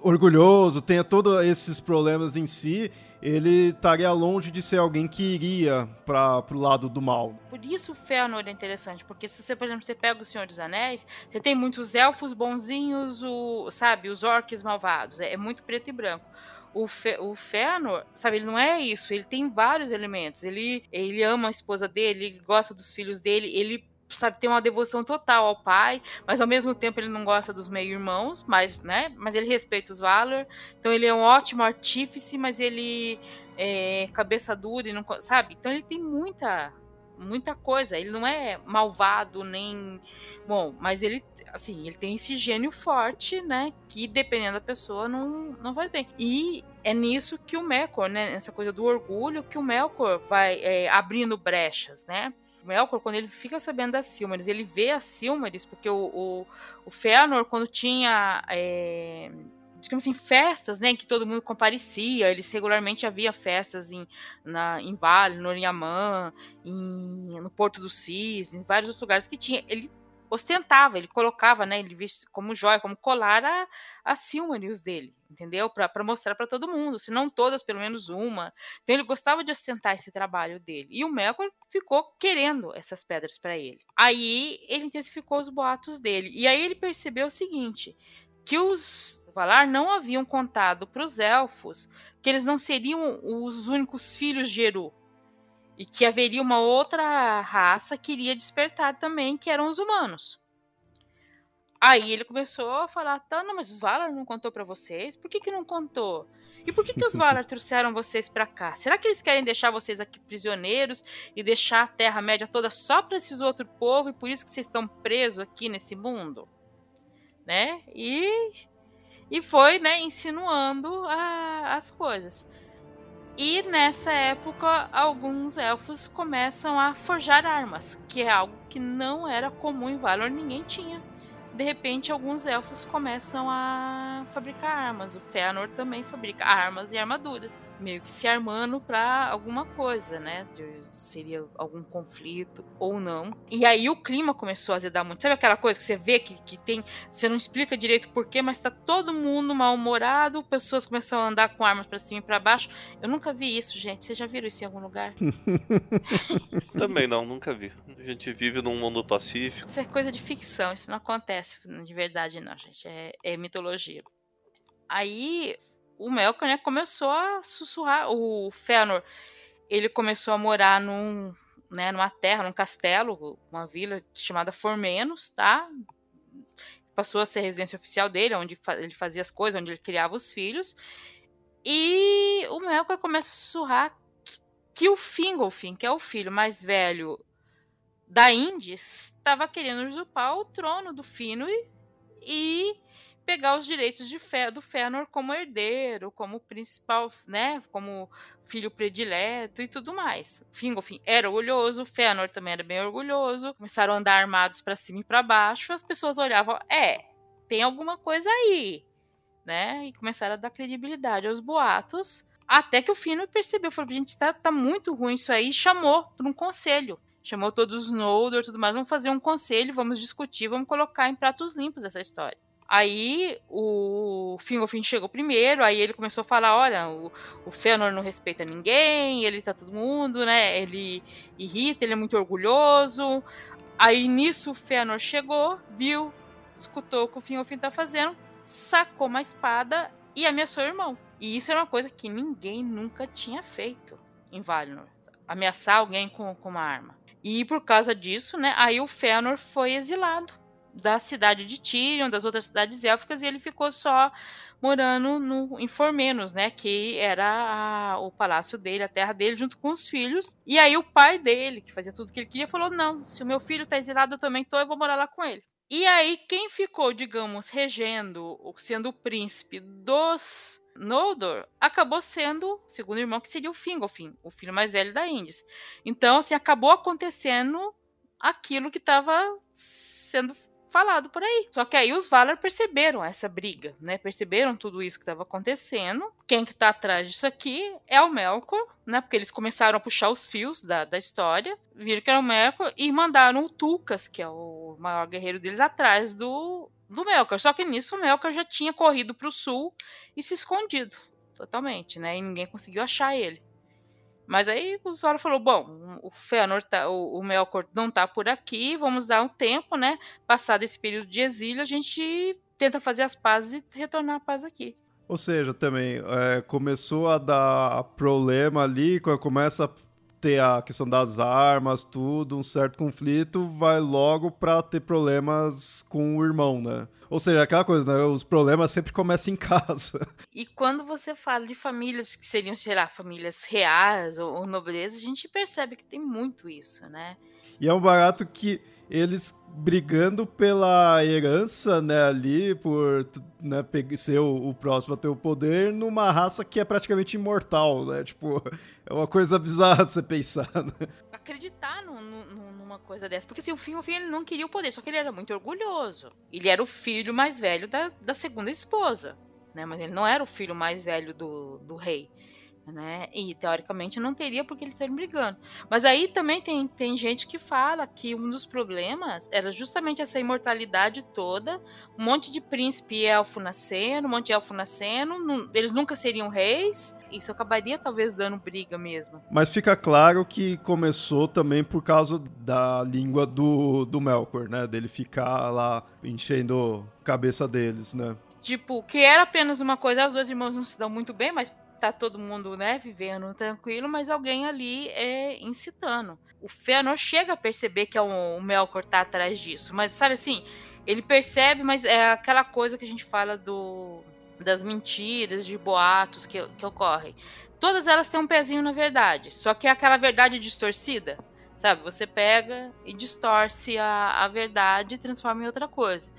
orgulhoso, tenha todos esses problemas em si, ele estaria longe de ser alguém que iria para pro lado do mal. Por isso o Fëanor é interessante, porque se você, por exemplo, você pega o Senhor dos Anéis, você tem muitos elfos bonzinhos, o, sabe, os orcs malvados, é, é muito preto e branco o, Fe, o Fëanor, sabe, ele não é isso, ele tem vários elementos. Ele, ele ama a esposa dele, ele gosta dos filhos dele, ele sabe, tem uma devoção total ao pai, mas ao mesmo tempo ele não gosta dos meio-irmãos, mas, né, mas ele respeita os Valor. Então ele é um ótimo artífice, mas ele é cabeça dura e não, sabe? Então ele tem muita muita coisa. Ele não é malvado nem bom, mas ele assim, ele tem esse gênio forte, né, que dependendo da pessoa não não vai bem. E é nisso que o Melkor, né, nessa coisa do orgulho, que o Melkor vai é, abrindo brechas, né? Melkor, quando ele fica sabendo das Silmarils, ele vê as Silmarils, porque o, o, o Fëanor, quando tinha, é, digamos assim, festas, né, em que todo mundo comparecia, eles regularmente havia festas em, na, em Vale, no em, no Porto do Cis, em vários outros lugares que tinha, ele ostentava, ele colocava, né, ele viste como joia, como colar a, a Silmarils dele, entendeu? Para mostrar para todo mundo, se não todas, pelo menos uma. Então ele gostava de ostentar esse trabalho dele. E o Melkor ficou querendo essas pedras para ele. Aí ele intensificou os boatos dele. E aí ele percebeu o seguinte, que os Valar não haviam contado para os elfos que eles não seriam os únicos filhos de Eru, e que haveria uma outra raça que iria despertar também, que eram os humanos. Aí ele começou a falar, tá, não, mas os Valar não contou para vocês? Por que que não contou? E por que que os Valar trouxeram vocês para cá? Será que eles querem deixar vocês aqui prisioneiros e deixar a Terra-média toda só para esses outros povos e por isso que vocês estão presos aqui nesse mundo? Né? E e foi, né, insinuando a, as coisas. E nessa época, alguns elfos começam a forjar armas, que é algo que não era comum em Valor, ninguém tinha de repente alguns elfos começam a fabricar armas. O Fëanor também fabrica armas e armaduras, meio que se armando para alguma coisa, né? Seria algum conflito ou não. E aí o clima começou a azedar muito. Sabe aquela coisa que você vê que, que tem, você não explica direito porquê, mas tá todo mundo mal-humorado, pessoas começam a andar com armas para cima e para baixo. Eu nunca vi isso, gente. Vocês já viram isso em algum lugar? também não, nunca vi. A gente vive num mundo pacífico. Isso é coisa de ficção, isso não acontece acontece de verdade, não, gente. É, é mitologia. Aí o Melkor, né, começou a sussurrar. O Fëanor, ele começou a morar num, né, numa terra, num castelo, uma vila chamada Formenos, tá? Passou a ser a residência oficial dele, onde ele fazia as coisas, onde ele criava os filhos. E o Melkor começa a sussurrar que o Fingolfin, que é o filho mais velho da Indies estava querendo usurpar o trono do Finwë e pegar os direitos de Fé, do Fëanor como herdeiro, como principal, né, como filho predileto e tudo mais. Fingolfin era orgulhoso, Fëanor também era bem orgulhoso. Começaram a andar armados para cima e para baixo. As pessoas olhavam, é, tem alguma coisa aí, né? E começaram a dar credibilidade aos boatos. Até que o Fino percebeu, falou, gente, tá, tá muito ruim isso aí, e chamou para um conselho chamou todos os Noldor tudo mais, vamos fazer um conselho, vamos discutir, vamos colocar em pratos limpos essa história. Aí o Fingolfin chegou primeiro, aí ele começou a falar, olha, o, o Fëanor não respeita ninguém, ele tá todo mundo, né, ele irrita, ele é muito orgulhoso. Aí nisso o Fëanor chegou, viu, escutou o que o Fingolfin tá fazendo, sacou uma espada e ameaçou o irmão. E isso era uma coisa que ninguém nunca tinha feito em Valinor. Ameaçar alguém com, com uma arma. E por causa disso, né, aí o Fëanor foi exilado da cidade de Tirion, das outras cidades élficas, e ele ficou só morando no, em Formenos, né, que era a, o palácio dele, a terra dele, junto com os filhos. E aí o pai dele, que fazia tudo o que ele queria, falou: "Não, se o meu filho tá exilado, eu também tô, eu vou morar lá com ele". E aí quem ficou, digamos, regendo, sendo o príncipe dos Noldor acabou sendo, segundo o irmão, que seria o Fingolfin, o filho mais velho da Indis. Então, assim, acabou acontecendo aquilo que estava sendo falado por aí. Só que aí os Valar perceberam essa briga, né? Perceberam tudo isso que estava acontecendo. Quem que tá atrás disso aqui é o Melkor, né? Porque eles começaram a puxar os fios da, da história, viram que era o Melkor e mandaram o Tulkas, que é o maior guerreiro deles, atrás do, do Melkor. Só que nisso o Melkor já tinha corrido para o sul e se escondido. totalmente, né? E ninguém conseguiu achar ele. Mas aí o Zoro falou: bom, o Fëanor tá, o, o Melkor não tá por aqui, vamos dar um tempo, né? Passado esse período de exílio, a gente tenta fazer as pazes e retornar a paz aqui. Ou seja, também é, começou a dar problema ali, começa ter a questão das armas, tudo, um certo conflito, vai logo pra ter problemas com o irmão, né? Ou seja, aquela coisa, né? Os problemas sempre começam em casa. E quando você fala de famílias que seriam, sei lá, famílias reais ou, ou nobreza, a gente percebe que tem muito isso, né? E é um barato que eles brigando pela herança, né, ali, por né, ser o, o, próximo a ter o poder numa raça que é praticamente imortal, né? Tipo, é uma coisa bizarra de você pensar, né? Acreditar no, no, numa coisa dessa. Porque assim, o fim, o fim ele não queria o poder, só que ele era muito orgulhoso. Ele era o filho mais velho da, da segunda esposa, né? Mas ele não era o filho mais velho do, do rei né? E teoricamente não teria porque eles estariam brigando. Mas aí também tem, tem gente que fala que um dos problemas era justamente essa imortalidade toda, um monte de príncipe elfo nascendo, um monte de elfo nascendo, eles nunca seriam reis. Isso acabaria talvez dando briga mesmo. Mas fica claro que começou também por causa da língua do, do Melkor, né? Dele ficar lá enchendo a cabeça deles, né? Tipo, que era apenas uma coisa, os dois irmãos não se dão muito bem, mas tá todo mundo, né, vivendo tranquilo, mas alguém ali é incitando. O Fëanor chega a perceber que é o, o Melkor tá atrás disso, mas sabe assim, ele percebe, mas é aquela coisa que a gente fala do das mentiras, de boatos que, que ocorrem. Todas elas têm um pezinho na verdade, só que é aquela verdade distorcida, sabe? Você pega e distorce a, a verdade e transforma em outra coisa.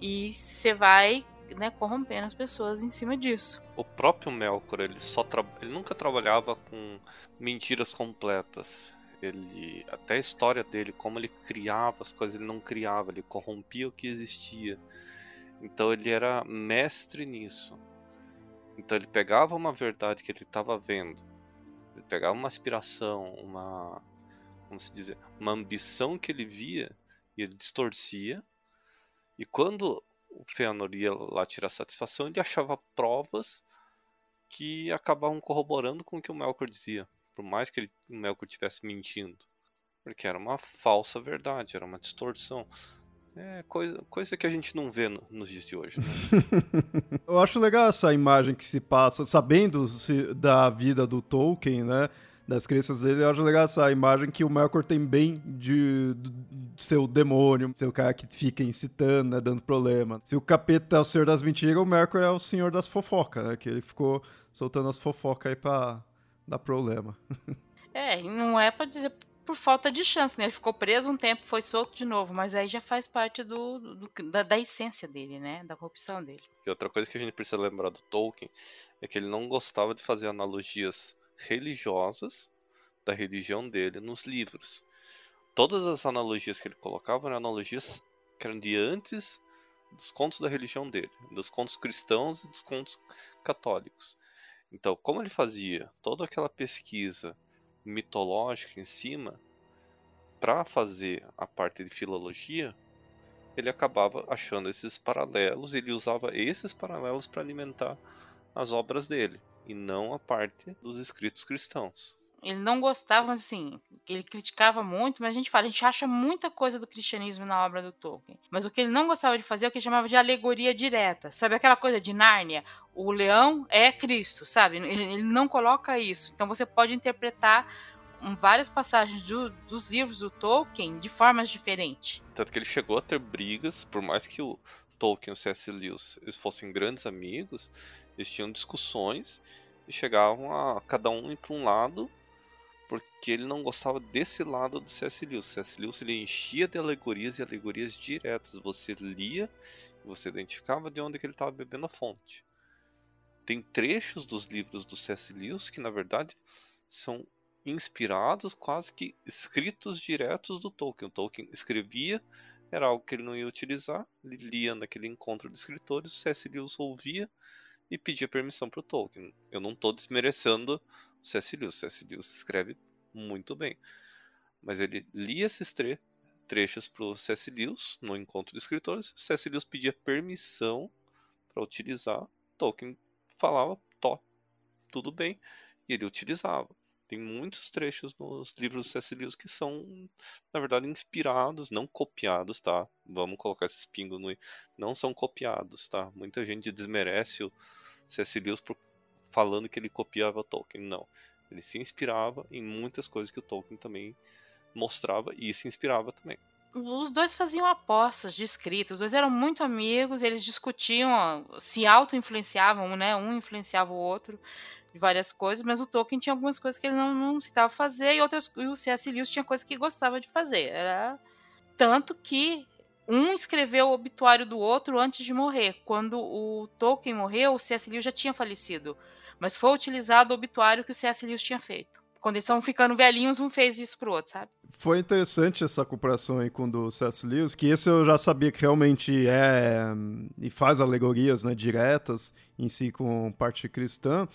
E você vai né, corrompendo as pessoas em cima disso. O próprio Melkor, ele só tra... ele nunca trabalhava com mentiras completas. Ele até a história dele, como ele criava as coisas, ele não criava, ele corrompia o que existia. Então ele era mestre nisso. Então ele pegava uma verdade que ele estava vendo, ele pegava uma aspiração, uma como se dizer, uma ambição que ele via e ele distorcia. E quando o Fëanor ia lá tirar satisfação, ele achava provas que acabavam corroborando com o que o Melkor dizia, por mais que ele, o Melkor estivesse mentindo, porque era uma falsa verdade, era uma distorção. É coisa, coisa que a gente não vê no, nos dias de hoje. Né? Eu acho legal essa imagem que se passa, sabendo -se da vida do Tolkien, né? Das crenças dele, eu acho legal essa imagem que o Melkor tem bem de, de, de ser o demônio, ser o cara que fica incitando, né, dando problema. Se o capeta é o senhor das mentiras, o Melkor é o senhor das fofocas, né, que ele ficou soltando as fofocas aí pra dar problema. É, não é pra dizer por falta de chance, né? Ele ficou preso um tempo, foi solto de novo, mas aí já faz parte do, do da, da, essência dele, né? Da corrupção dele. E outra coisa que a gente precisa lembrar do Tolkien é que ele não gostava de fazer analogias religiosas da religião dele nos livros. Todas as analogias que ele colocava eram analogias que eram de antes dos contos da religião dele, dos contos cristãos e dos contos católicos. Então, como ele fazia toda aquela pesquisa mitológica em cima para fazer a parte de filologia, ele acabava achando esses paralelos, ele usava esses paralelos para alimentar as obras dele e não a parte dos escritos cristãos. Ele não gostava, mas assim, ele criticava muito, mas a gente fala, a gente acha muita coisa do cristianismo na obra do Tolkien. Mas o que ele não gostava de fazer é o que ele chamava de alegoria direta. Sabe aquela coisa de Nárnia? O leão é Cristo, sabe? Ele, ele não coloca isso. Então você pode interpretar várias passagens do, dos livros do Tolkien de formas diferentes. Tanto que ele chegou a ter brigas, por mais que o Tolkien e o C.S. Lewis eles fossem grandes amigos, eles tinham discussões e chegavam a cada um ir para um lado porque ele não gostava desse lado do C.S. Lewis. C.S. Lewis ele enchia de alegorias e alegorias diretas. Você lia você identificava de onde que ele estava bebendo a fonte. Tem trechos dos livros do C.S. Lewis que na verdade são inspirados, quase que escritos diretos do Tolkien. O Tolkien escrevia, era algo que ele não ia utilizar, ele lia naquele encontro de escritores, o C.S. Lewis ouvia e pedia permissão para o Tolkien. Eu não estou desmerecendo o C.S. Lewis. O. Lewis escreve muito bem. Mas ele lia esses tre trechos para o C.S. Lewis no encontro de escritores. O C.S. Lewis pedia permissão para utilizar. Tolkien falava, to, tudo bem, e ele utilizava. Tem muitos trechos nos livros do C.S. Lewis que são, na verdade, inspirados, não copiados, tá? Vamos colocar esse pingo no. Não são copiados, tá? Muita gente desmerece o C.S. Lewis falando que ele copiava Tolkien. Não. Ele se inspirava em muitas coisas que o Tolkien também mostrava e se inspirava também. Os dois faziam apostas de escrita, os dois eram muito amigos, eles discutiam, se auto-influenciavam, né? Um influenciava o outro de várias coisas, mas o Tolkien tinha algumas coisas que ele não, não citava fazer e outras e o C.S. Lewis tinha coisas que gostava de fazer. Era tanto que um escreveu o obituário do outro antes de morrer. Quando o Tolkien morreu, o C.S. Lewis já tinha falecido, mas foi utilizado o obituário que o C.S. Lewis tinha feito. Quando eles estão ficando velhinhos, um fez isso pro outro, sabe? Foi interessante essa comparação aí com o do C.S. Lewis, que esse eu já sabia que realmente é e faz alegorias né, diretas em si com parte cristã.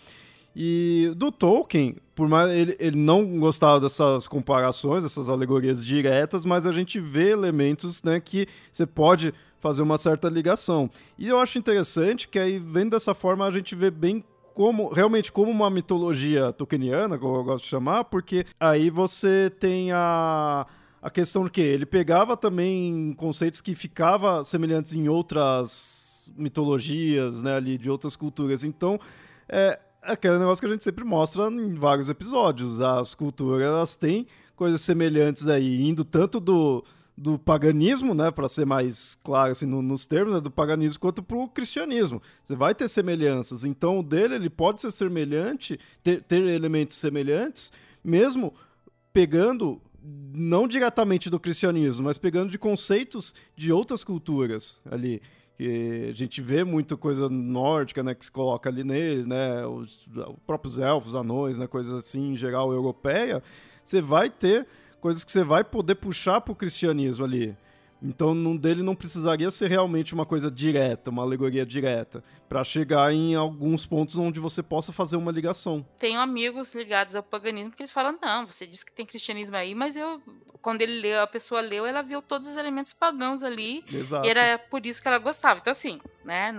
E do Tolkien, por mais ele, ele não gostava dessas comparações, dessas alegorias diretas, mas a gente vê elementos né, que você pode fazer uma certa ligação. E eu acho interessante que aí, vendo dessa forma, a gente vê bem como realmente como uma mitologia tolkieniana, como eu gosto de chamar, porque aí você tem a a questão de que ele pegava também conceitos que ficavam semelhantes em outras mitologias, né, ali de outras culturas. Então, é, aquele negócio que a gente sempre mostra em vários episódios. As culturas elas têm coisas semelhantes aí, indo tanto do, do paganismo, né, para ser mais claro assim, no, nos termos, né, do paganismo, quanto para o cristianismo. Você vai ter semelhanças. Então, o dele ele pode ser semelhante, ter, ter elementos semelhantes, mesmo pegando não diretamente do cristianismo, mas pegando de conceitos de outras culturas ali que a gente vê muita coisa nórdica, né, que se coloca ali nele, né, os, os próprios elfos, anões, né, coisas assim, em geral, europeia, você vai ter coisas que você vai poder puxar para o cristianismo ali. Então, num dele não precisaria ser realmente uma coisa direta, uma alegoria direta, para chegar em alguns pontos onde você possa fazer uma ligação. Tenho amigos ligados ao paganismo que eles falam: não, você disse que tem cristianismo aí, mas eu, quando ele leu, a pessoa leu, ela viu todos os elementos pagãos ali, Exato. e era por isso que ela gostava. Então, assim, né,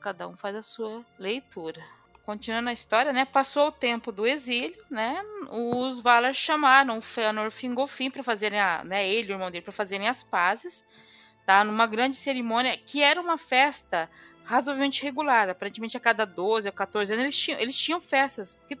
cada um faz a sua leitura continuando a história, né? Passou o tempo do exílio, né? Os Valar chamaram Fëanor Fingolfin para fazerem a, né, ele o irmão dele para fazerem as pazes, tá? Numa grande cerimônia que era uma festa razoavelmente regular, aparentemente a cada 12 ou 14 anos eles tinham, eles tinham festas, porque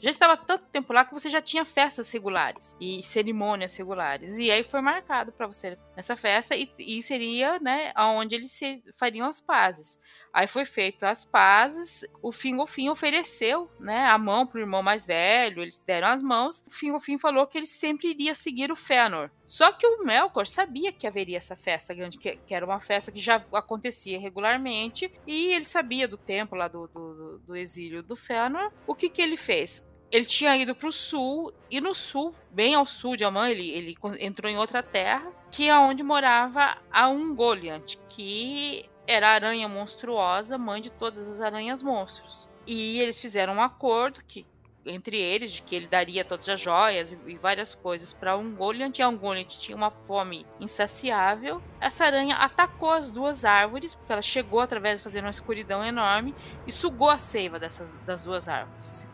já estava tanto tempo lá que você já tinha festas regulares e cerimônias regulares. E aí foi marcado para você nessa festa e, e seria, né, onde eles fariam as pazes. Aí foi feito as pazes, o Fingolfin ofereceu, né, a mão pro irmão mais velho, eles deram as mãos. O Fingolfin falou que ele sempre iria seguir o Fëanor. Só que o Melkor sabia que haveria essa festa grande, que, que era uma festa que já acontecia regularmente, e ele sabia do tempo lá do, do, do exílio do Fëanor. O que que ele fez? ele tinha ido para o sul e no sul, bem ao sul de Amã, ele, ele entrou em outra terra, que é onde morava a Ungoliant, que era a aranha monstruosa, mãe de todas as aranhas monstros. E eles fizeram um acordo que entre eles de que ele daria todas as joias e, e várias coisas para Ungoliant. E Ungoliant tinha uma fome insaciável. Essa aranha atacou as duas árvores, porque ela chegou através de fazer uma escuridão enorme e sugou a seiva dessas, das duas árvores.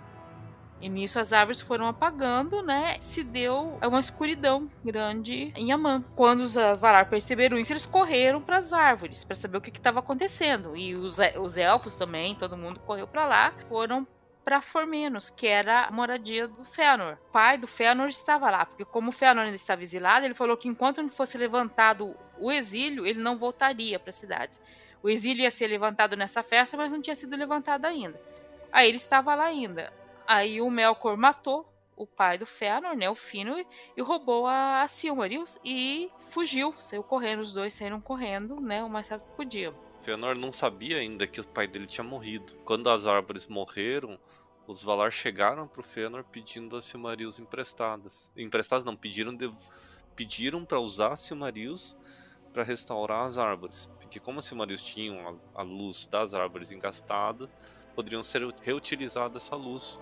E nisso as árvores foram apagando, né? Se deu uma escuridão grande em Amã. Quando os Valar perceberam isso, eles correram para as árvores para saber o que estava acontecendo. E os, os elfos também, todo mundo correu para lá. Foram para Formenos, que era a moradia do Fëanor. O pai do Fëanor estava lá, porque como o Fëanor ainda estava exilado, ele falou que enquanto não fosse levantado o exílio, ele não voltaria para as cidades. O exílio ia ser levantado nessa festa, mas não tinha sido levantado ainda. Aí ele estava lá ainda. Aí o Melkor matou o pai do Fëanor, né, o Fino, e roubou a Silmarils e fugiu, saiu correndo, os dois saíram correndo, né, o mais rápido que podiam. Fëanor não sabia ainda que o pai dele tinha morrido. Quando as árvores morreram, os Valar chegaram pro Fëanor pedindo as Silmarils emprestadas. Emprestadas não, pediram de... pediram para usar as Silmarils para restaurar as árvores, porque como as Silmarils tinham a, a luz das árvores engastadas, poderiam ser reutilizadas essa luz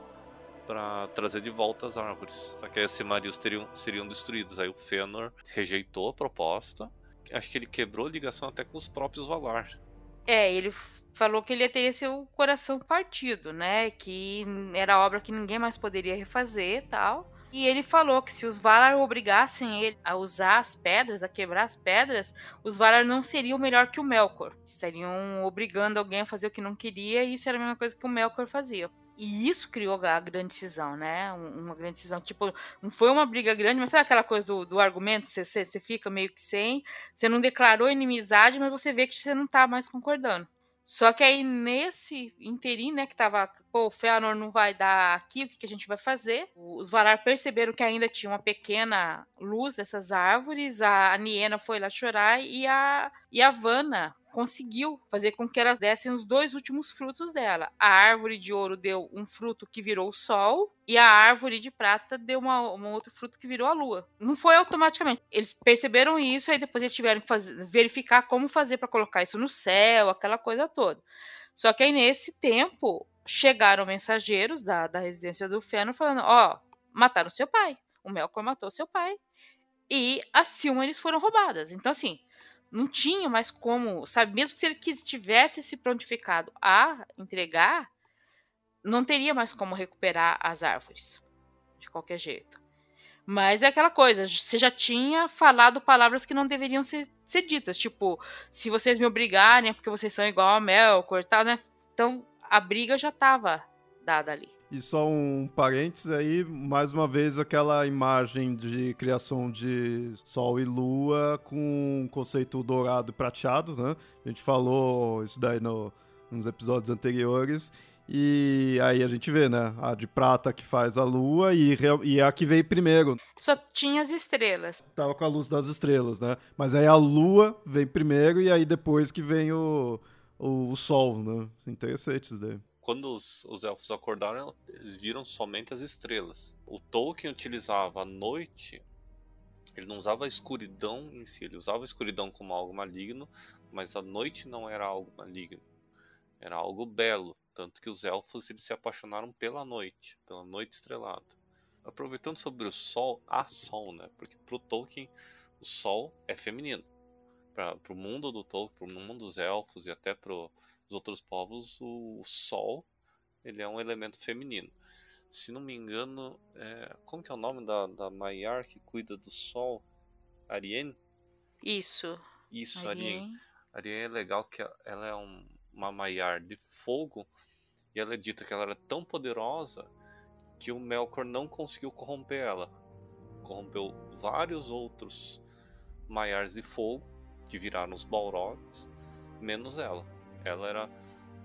para trazer de volta as árvores. Só que aí as Silmarils teriam, seriam destruídas. Aí o Fëanor rejeitou a proposta. Acho que ele quebrou a ligação até com os próprios Valar. É, ele falou que ele teria seu coração partido, né? Que era obra que ninguém mais poderia refazer tal. E ele falou que se os Valar obrigassem ele a usar as pedras, a quebrar as pedras, os Valar não seriam melhor que o Melkor. Estariam obrigando alguém a fazer o que não queria, e isso era a mesma coisa que o Melkor fazia. E isso criou a grande cisão, né? Uma grande cisão. Tipo, não foi uma briga grande, mas sabe aquela coisa do, do argumento? Você, fica meio que sem. Você não declarou inimizade, mas você vê que você não tá mais concordando. Só que aí, nesse interim, né, que tava, pô, o Fëanor não vai dar aqui, o que, que a gente vai fazer? Os Valar perceberam que ainda tinha uma pequena luz dessas árvores, a Niena foi lá chorar e a, e a Vanna conseguiu fazer com que elas dessem os dois últimos frutos dela. A árvore de ouro deu um fruto que virou o sol e a árvore de prata deu uma, um outro fruto que virou a lua. Não foi automaticamente. Eles perceberam isso e depois eles tiveram que fazer, verificar como fazer para colocar isso no céu, aquela coisa toda. Só que aí nesse tempo chegaram mensageiros da, da residência do Fëanor falando: ó, oh, mataram seu pai. O Melkor matou seu pai. E as Silmarils foram roubadas. Então, assim, não tinha mais como, sabe? Mesmo se ele tivesse se prontificado a entregar, não teria mais como recuperar as árvores, de qualquer jeito. Mas é aquela coisa, você já tinha falado palavras que não deveriam ser, ser ditas, tipo, se vocês me obrigarem é porque vocês são igual a Melkor, tal, né? Então a briga já estava dada ali. E só um parênteses aí, mais uma vez aquela imagem de criação de Sol e Lua com um conceito dourado e prateado, né? A gente falou isso daí no, nos episódios anteriores. E aí a gente vê, né? A de prata que faz a lua e, e a que veio primeiro. Só tinha as estrelas. Tava com a luz das estrelas, né? Mas aí a lua vem primeiro e aí depois que vem o, o, o sol, né? Interessante isso daí quando os, os, elfos acordaram, eles viram somente as estrelas. O Tolkien utilizava a noite, ele não usava a escuridão em si, ele usava a escuridão como algo maligno, mas a noite não era algo maligno, era algo belo. Tanto que os elfos eles se apaixonaram pela noite, pela noite estrelada. Aproveitando sobre o sol, há sol, né? Porque para o Tolkien o sol é feminino. Para o mundo do Tolkien, para o mundo dos elfos e até para dos outros povos, o, Sol ele é um elemento feminino. Se não me engano, é, como que é o nome da, da Maiar que cuida do Sol? Ariane? Isso. Isso, Ariane. Ariane é legal que ela é um, uma Maiar de fogo e ela é dita que ela era tão poderosa que o Melkor não conseguiu corromper ela. Corrompeu vários outros Maiars de fogo que viraram os Balrogs, menos ela. Ela era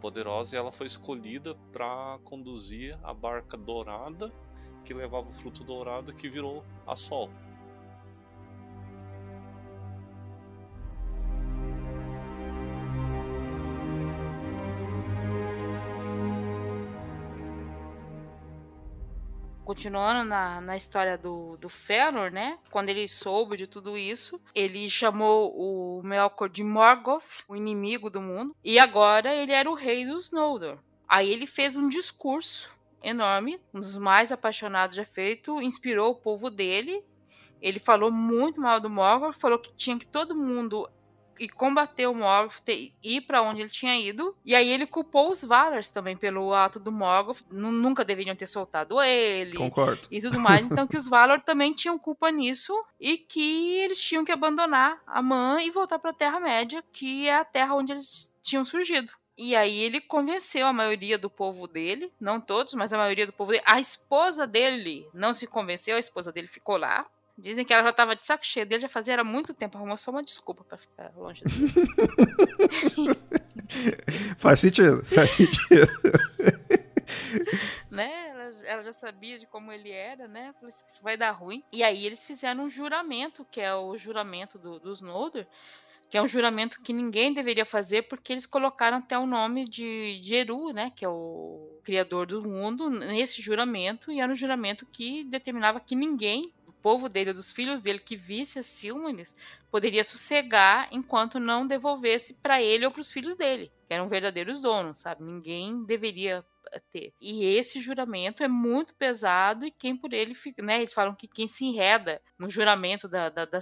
poderosa e ela foi escolhida para conduzir a barca dourada que levava o fruto dourado que virou a Sol. Continuando na, na história do, do Fëanor, né? Quando ele soube de tudo isso, ele chamou o Melkor de Morgoth, o inimigo do mundo, e agora ele era o rei dos Noldor. Aí ele fez um discurso enorme, um dos mais apaixonados já feito, inspirou o povo dele. Ele falou muito mal do Morgoth, falou que tinha que todo mundo e combater o Morgoth, ter, ir para onde ele tinha ido. E aí ele culpou os Valars também pelo ato do Morgoth. Nunca deveriam ter soltado ele. Concordo. E tudo mais. Então que os Valar também tinham culpa nisso e que eles tinham que abandonar a Man e voltar para a Terra-média, que é a terra onde eles tinham surgido. E aí ele convenceu a maioria do povo dele, não todos, mas a maioria do povo dele. A esposa dele não se convenceu, a esposa dele ficou lá. Dizem que ela já tava de saco cheio dele, já fazia era muito tempo, arrumou só uma desculpa para ficar longe dele. faz sentido, faz sentido. né? Ela, ela, já sabia de como ele era, né? Falou, isso vai dar ruim. E aí eles fizeram um juramento, que é o juramento do, dos Noldor, que é um juramento que ninguém deveria fazer, porque eles colocaram até o nome de, de Eru, né? Que é o criador do mundo, nesse juramento, e era um juramento que determinava que ninguém povo dele, dos filhos dele que visse as Silmarils, poderia sossegar enquanto não devolvesse para ele ou para os filhos dele, que eram verdadeiros donos, sabe? Ninguém deveria ter. E esse juramento é muito pesado e quem por ele fica, né? Eles falam que quem se enreda no juramento da, da, da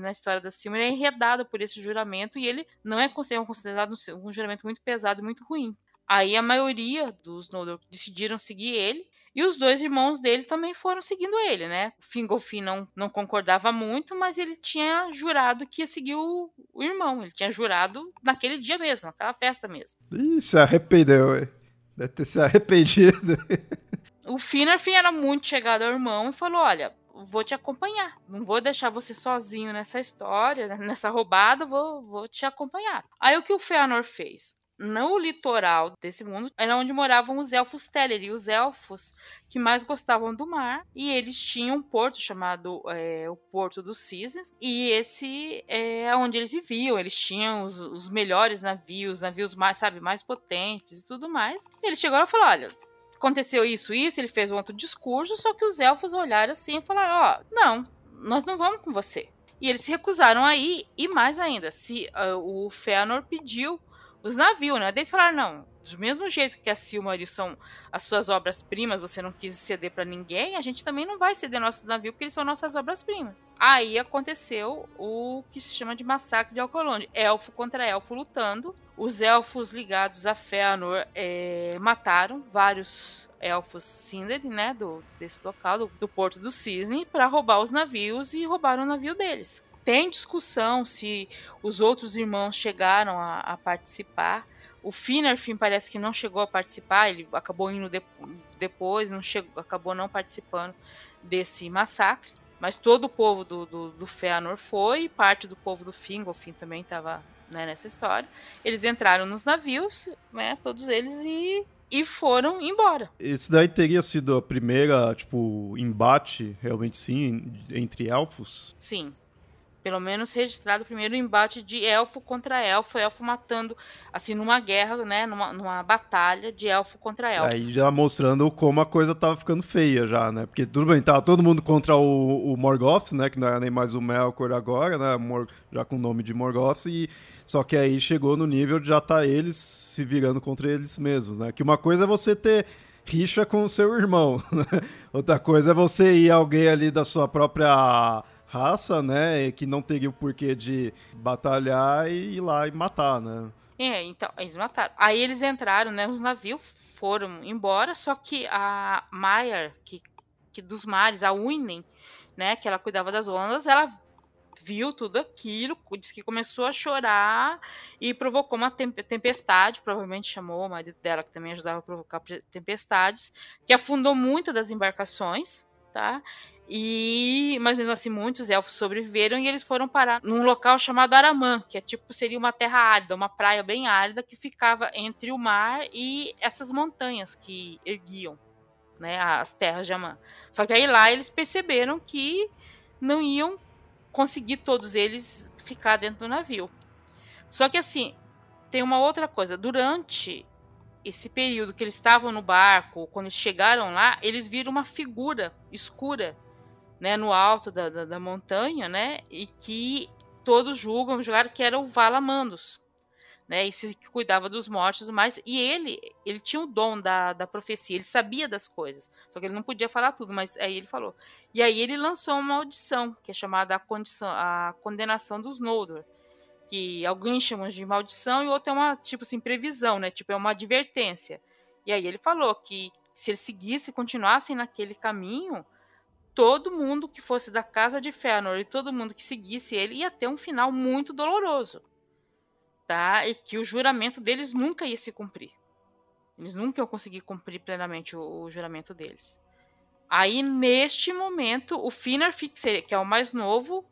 na história da Silmarils, é enredado por esse juramento e ele não é considerado um juramento muito pesado e muito ruim. Aí a maioria dos Noldor decidiram seguir ele e os dois irmãos dele também foram seguindo ele, né? O Fingolfin não, não concordava muito, mas ele tinha jurado que ia seguir o, o irmão. Ele tinha jurado naquele dia mesmo, naquela festa mesmo. Ih, se arrependeu, hein? Deve ter se arrependido. o Finarfin era muito chegado ao irmão e falou: Olha, vou te acompanhar. Não vou deixar você sozinho nessa história, nessa roubada, vou, vou te acompanhar. Aí o que o Feanor fez? No litoral desse mundo era onde moravam os elfos Teleri, os elfos que mais gostavam do mar, e eles tinham um porto chamado é, o Porto dos Cisnes, e esse é onde eles viviam, eles tinham os, os melhores navios, navios mais, sabe, mais potentes e tudo mais. E ele chegou e falou: olha, aconteceu isso, isso, ele fez um outro discurso, só que os elfos olharam assim e falaram: ó, oh, não, nós não vamos com você. E eles se recusaram aí, e mais ainda, se uh, o Fëanor pediu os navios, né? Eles falaram, não, do mesmo jeito que a Silmaril são as suas obras-primas, você não quis ceder para ninguém, a gente também não vai ceder nosso navio porque eles são nossas obras-primas. Aí aconteceu o que se chama de massacre de Alcolonde, elfo contra elfo lutando. Os elfos ligados a Fëanor é, mataram vários elfos Sindri, né, do, desse local, do, do Porto do Cisne, para roubar os navios e roubaram o navio deles. Tem discussão se os outros irmãos chegaram a, a participar. O Finarfin parece que não chegou a participar, ele acabou indo de, depois, não chegou, acabou não participando desse massacre. Mas todo o povo do, do, do Fëanor foi, parte do povo do Fingolfin também estava né, nessa história. Eles entraram nos navios, né, todos eles, e, e foram embora. Esse daí teria sido a primeira, tipo, embate, realmente sim, entre elfos? Sim pelo menos registrado o primeiro embate de elfo contra elfo, elfo matando, assim, numa guerra, né, numa, numa batalha de elfo contra elfo. Aí já mostrando como a coisa tava ficando feia já, né, porque tudo bem, tava todo mundo contra o, o Morgoth, né, que não era nem mais o Melkor agora, né, já com o nome de Morgoth, e só que aí chegou no nível de já tá eles se virando contra eles mesmos, né, que uma coisa é você ter rixa com o seu irmão, né? outra coisa é você ir alguém ali da sua própria raça, né? Que não teria o porquê de batalhar e ir lá e matar, né? É, então, eles mataram. Aí eles entraram, né? Os navios foram embora, só que a Maier, que, que dos mares, a Uinen, né? Que ela cuidava das ondas, ela viu tudo aquilo, disse que começou a chorar e provocou uma tempestade, provavelmente chamou o marido dela, que também ajudava a provocar tempestades, que afundou muitas das embarcações, tá? E, mas mesmo assim, muitos elfos sobreviveram e eles foram parar num local chamado Aramã, que é tipo, seria uma terra árida, uma praia bem árida que ficava entre o mar e essas montanhas que erguiam, né, as terras de Amã. Só que aí lá eles perceberam que não iam conseguir todos eles ficar dentro do navio. Só que assim, tem uma outra coisa, durante esse período que eles estavam no barco, quando eles chegaram lá, eles viram uma figura escura né, no alto da, da, da, montanha, né, e que todos julgam, julgaram que era o Valamandos, né, esse que cuidava dos mortos, mas e ele, ele tinha o dom da, da profecia, ele sabia das coisas, só que ele não podia falar tudo, mas aí ele falou. E aí ele lançou uma audição, que é chamada a, condição, a condenação dos Noldor, que alguns chamam de maldição e outro é uma, tipo assim, previsão, né, tipo, é uma advertência. E aí ele falou que se ele seguisse, continuassem naquele caminho, todo mundo que fosse da casa de Fëanor e todo mundo que seguisse ele ia ter um final muito doloroso, tá? E que o juramento deles nunca ia se cumprir. Eles nunca iam conseguir cumprir plenamente o, o juramento deles. Aí, neste momento, o Finarfix, que é o mais novo,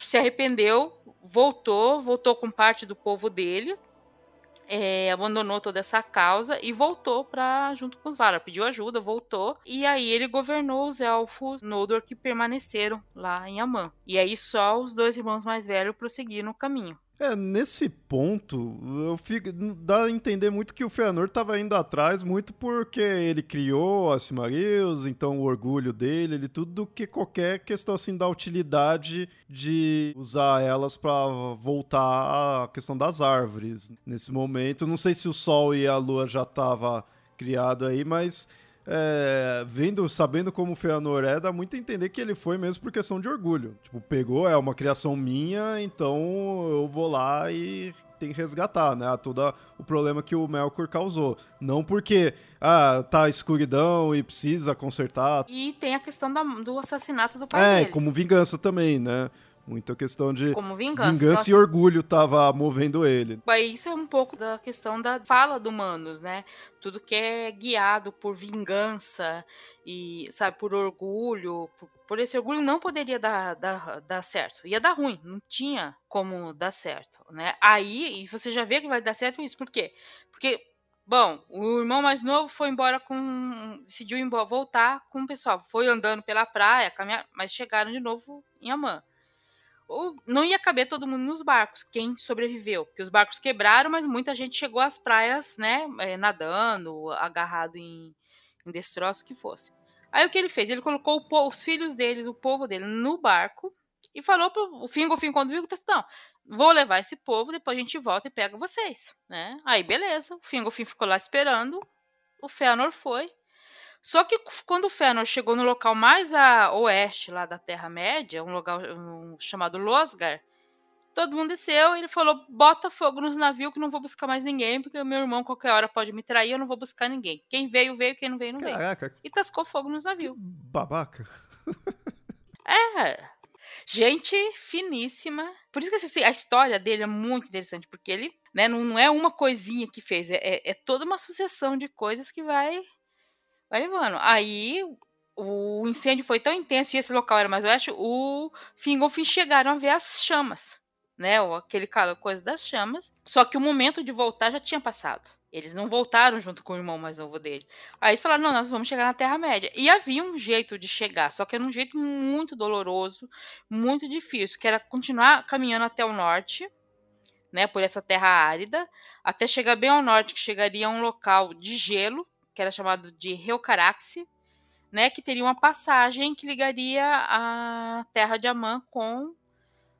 se arrependeu, voltou, voltou com parte do povo dele, é, abandonou toda essa causa e voltou para junto com os Valar, pediu ajuda, voltou e aí ele governou os elfos Noldor que permaneceram lá em Amã. E aí só os dois irmãos mais velhos prosseguiram o caminho. É, nesse ponto, eu fico, dá a entender muito que o Fëanor estava indo atrás muito porque ele criou as Silmarils, então o orgulho dele, ele tudo do que qualquer questão assim da utilidade de usar elas para voltar à questão das árvores. Nesse momento, não sei se o Sol e a Lua já estavam criado aí, mas é, vendo, sabendo como o Feanor é, dá muito a entender que ele foi mesmo por questão de orgulho. Tipo, pegou, é uma criação minha, então eu vou lá e tem que resgatar, né? Todo o problema que o Melkor causou. Não porque, ah, tá escuridão e precisa consertar. E tem a questão da, do assassinato do pai é, dele. É, como vingança também, né? Muita questão de Como vingança. vingança e orgulho tava movendo ele. Isso é um pouco da questão da fala do Manos, né? Tudo que é guiado por vingança e, sabe, por orgulho. Por, por esse orgulho não poderia dar, dar, dar certo. Ia dar ruim, não tinha como dar certo, né? Aí, e você já vê que vai dar certo isso. Por quê? Porque Bom, o irmão mais novo foi embora com. decidiu embora, voltar com o pessoal. Foi andando pela praia, caminhar, mas chegaram de novo em Amã não ia caber todo mundo nos barcos, quem sobreviveu, porque os barcos quebraram, mas muita gente chegou às praias, né, é, nadando, agarrado em, em destroço que fosse. Aí o que ele fez? Ele colocou os filhos deles, o povo dele, no barco e falou pro o Fingo, o Fingo quando viu, não, vou levar esse povo, depois a gente volta e pega vocês, né? Aí beleza, o Fingo, o Fingo ficou lá esperando, o Fëanor foi, só que quando o Fëanor chegou no local mais a oeste lá da Terra-média, um lugar um, chamado Losgar, todo mundo desceu e ele falou: bota fogo nos navios que não vou buscar mais ninguém, porque meu irmão qualquer hora pode me trair, eu não vou buscar ninguém. Quem veio, veio, quem não veio, não Caraca. veio. E tascou fogo nos navios. Babaca. é. Gente finíssima. Por isso que assim, a história dele é muito interessante, porque ele né, não, não é uma coisinha que fez, é, é, é toda uma sucessão de coisas que vai vai levando. Aí o incêndio foi tão intenso e esse local era mais oeste, o Fingolfin chegaram a ver as chamas, né? Aquele coisa das chamas. Só que o momento de voltar já tinha passado. Eles não voltaram junto com o irmão mais novo dele. Aí eles falaram: não, nós vamos chegar na Terra-média. E havia um jeito de chegar, só que era um jeito muito doloroso, muito difícil, que era continuar caminhando até o norte, né, por essa terra árida, até chegar bem ao norte, que chegaria a um local de gelo, que era chamado de Reucaraxe, né, que teria uma passagem que ligaria a Terra de Amã com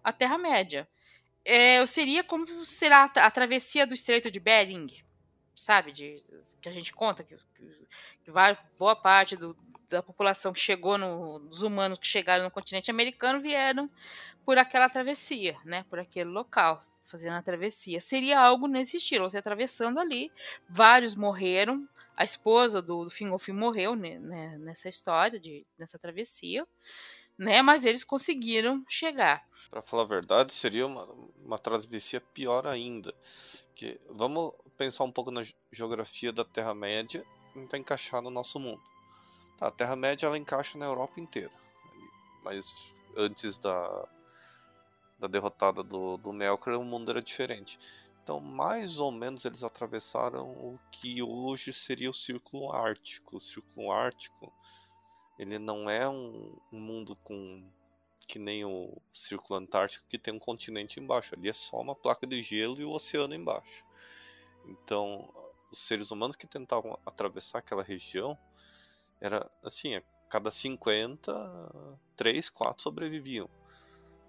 a Terra-média. É, seria como será a travessia do Estreito de Bering, sabe? De, que a gente conta que, que vai, boa parte do, da população que chegou no, dos humanos que chegaram no continente americano vieram por aquela travessia, né? Por aquele local, fazendo a travessia. Seria algo nesse estilo, você atravessando ali, vários morreram, a esposa do, do morreu né, né, nessa história, de, nessa travessia, né? Mas eles conseguiram chegar. Para falar a verdade, seria uma, uma travessia pior ainda. Que, vamos pensar um pouco na geografia da Terra-média para encaixar no nosso mundo. Tá, a Terra-média ela encaixa na Europa inteira. Mas antes da, da derrotada do, do Melkor, o mundo era diferente. Então, mais ou menos, eles atravessaram o que hoje seria o Círculo Ártico. O Círculo Ártico, ele não é um, um mundo com que nem o Círculo Antártico que tem um continente embaixo. Ali é só uma placa de gelo e o oceano embaixo. Então, os seres humanos que tentavam atravessar aquela região era assim, a cada 50, 3, 4 sobreviviam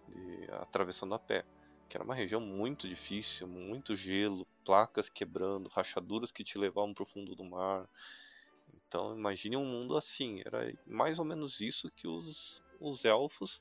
de, atravessando a pé que era uma região muito difícil, muito gelo, placas quebrando, rachaduras que te levavam para o fundo do mar. Então imagine um mundo assim, era mais ou menos isso que os, os elfos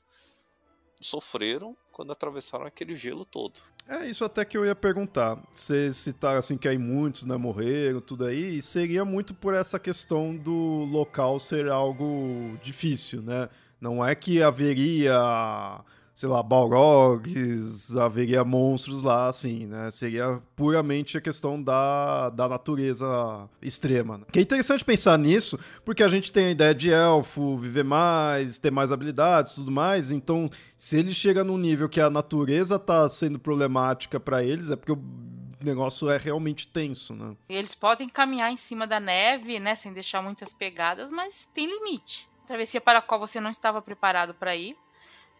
sofreram quando atravessaram aquele gelo todo. É isso até que eu ia perguntar. Você citar assim que aí muitos né, morreram, tudo aí, seria muito por essa questão do local ser algo difícil, né? Não é que haveria sei lá, Balrogs, haveria monstros lá, assim, né? Seria puramente a questão da, da natureza extrema. Né? Que é interessante pensar nisso, porque a gente tem a ideia de elfo viver mais, ter mais habilidades tudo mais, então se ele chega num nível que a natureza tá sendo problemática para eles, é porque o negócio é realmente tenso, né? Eles podem caminhar em cima da neve, né, sem deixar muitas pegadas, mas tem limite. Travessia para a qual você não estava preparado para ir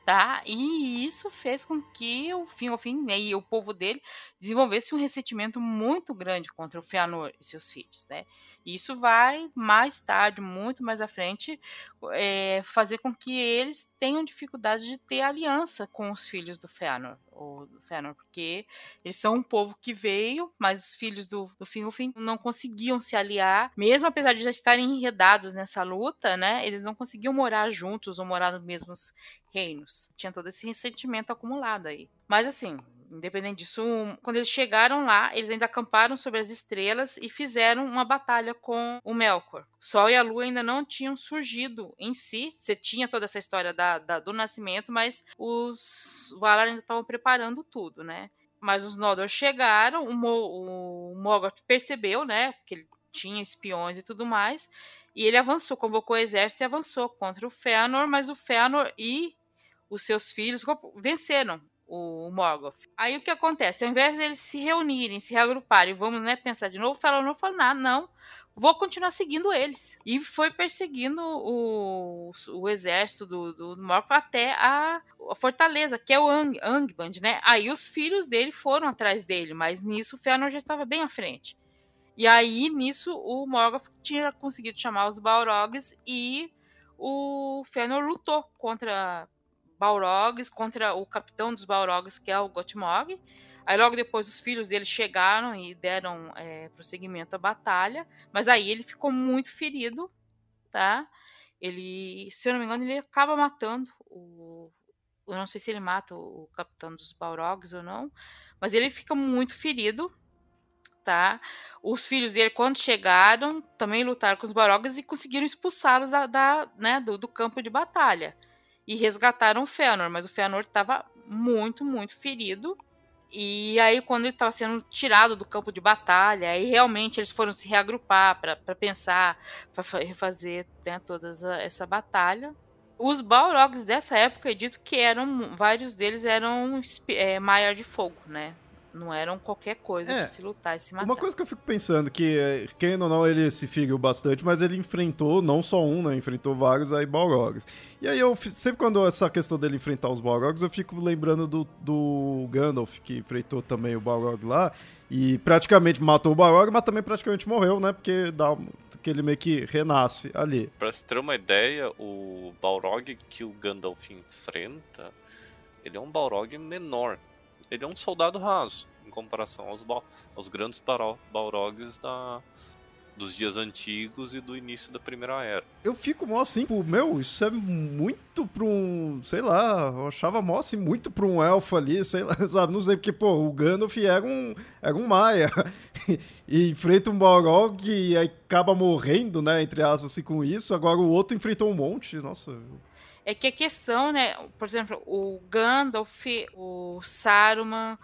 tá? E isso fez com que o fim ao fim né, e o povo dele desenvolvesse um ressentimento muito grande contra o Feanor e seus filhos, né? Isso vai mais tarde, muito mais à frente, é, fazer com que eles tenham dificuldade de ter aliança com os filhos do Fëanor, ou do Fëanor, porque eles são um povo que veio, mas os filhos do, do Fingolfin não conseguiam se aliar, mesmo apesar de já estarem enredados nessa luta, né? Eles não conseguiam morar juntos ou morar nos mesmos reinos. Tinha todo esse ressentimento acumulado aí. Mas assim, independente disso, quando eles chegaram lá, eles ainda acamparam sobre as estrelas e fizeram uma batalha com o Melkor. Sol e a Lua ainda não tinham surgido em si. Você tinha toda essa história da, da do nascimento, mas os Valar ainda estavam preparando tudo, né? Mas os Noldor chegaram, o, Mo, o Morgoth percebeu, né, que ele tinha espiões e tudo mais, e ele avançou, convocou o exército e avançou contra o Fëanor, mas o Fëanor e os seus filhos venceram o Morgoth. Aí o que acontece? Ao invés deles se reunirem, se reagruparem, vamos né, pensar de novo, Fëanor não falou nada, não, vou continuar seguindo eles. E foi perseguindo o, o exército do, do Morgoth até a, a, fortaleza, que é o Ang, Angband, né? Aí os filhos dele foram atrás dele, mas nisso o Fëanor já estava bem à frente. E aí, nisso, o Morgoth tinha conseguido chamar os Balrogs e o Fëanor lutou contra Balrogs contra o capitão dos Balrogs, que é o Gotmog. Aí logo depois os filhos dele chegaram e deram é, prosseguimento à batalha, mas aí ele ficou muito ferido, tá? Ele, se eu não me engano, ele acaba matando o, eu não sei se ele mata o, capitão dos Balrogs ou não, mas ele fica muito ferido, tá? Os filhos dele, quando chegaram, também lutaram com os Balrogs e conseguiram expulsá-los da, da, né, do, do campo de batalha e resgataram o Fëanor, mas o Fëanor estava muito, muito ferido. E aí, quando ele estava sendo tirado do campo de batalha, aí realmente eles foram se reagrupar para pensar, para refazer né, toda essa batalha. Os Balrogs dessa época, eu dito que eram, vários deles eram é, Maiar de Fogo, né? Não eram qualquer coisa é, se lutar e se matar. Uma coisa que eu fico pensando, que quem ou não ele se feriu bastante, mas ele enfrentou não só um, né? Enfrentou vários aí Balrogs. E aí eu sempre quando essa questão dele enfrentar os Balrogs, eu fico lembrando do, do Gandalf, que enfrentou também o Balrog lá. E praticamente matou o Balrog, mas também praticamente morreu, né? Porque dá que ele meio que renasce ali. Pra se ter uma ideia, o Balrog que o Gandalf enfrenta, ele é um Balrog menor ele é um soldado raso em comparação aos, aos grandes Balrogs da, dos dias antigos e do início da Primeira Era. Eu fico mó assim, pô, meu, isso é muito pra um, sei lá, eu achava mó assim, muito pra um elfo ali, sei lá, sabe, não sei, porque, pô, o Gandalf era um, era um Maia, e enfrenta um Balrog e aí acaba morrendo, né, entre aspas, assim, com isso, agora o outro enfrentou um monte, nossa é que a questão, né, por exemplo, o Gandalf, o Saruman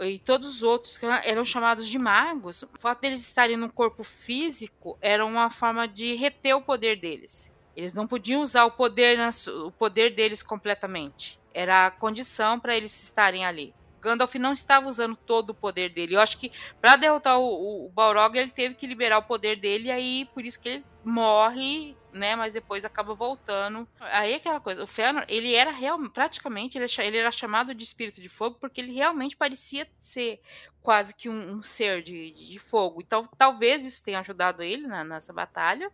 e todos os outros que eram chamados de magos, o fato deles estarem no corpo físico era uma forma de reter o poder deles. Eles não podiam usar o poder, o poder deles completamente. Era a condição para eles estarem ali. Gandalf não estava usando todo o poder dele. Eu acho que para derrotar o, o, o Balrog ele teve que liberar o poder dele, e aí por isso que ele morre né? Mas depois acaba voltando. Aí é aquela coisa, o Fëanor, ele era real, praticamente, ele, ele era chamado de espírito de fogo porque ele realmente parecia ser quase que um, um ser de, de fogo. Então, talvez isso tenha ajudado ele na, nessa batalha,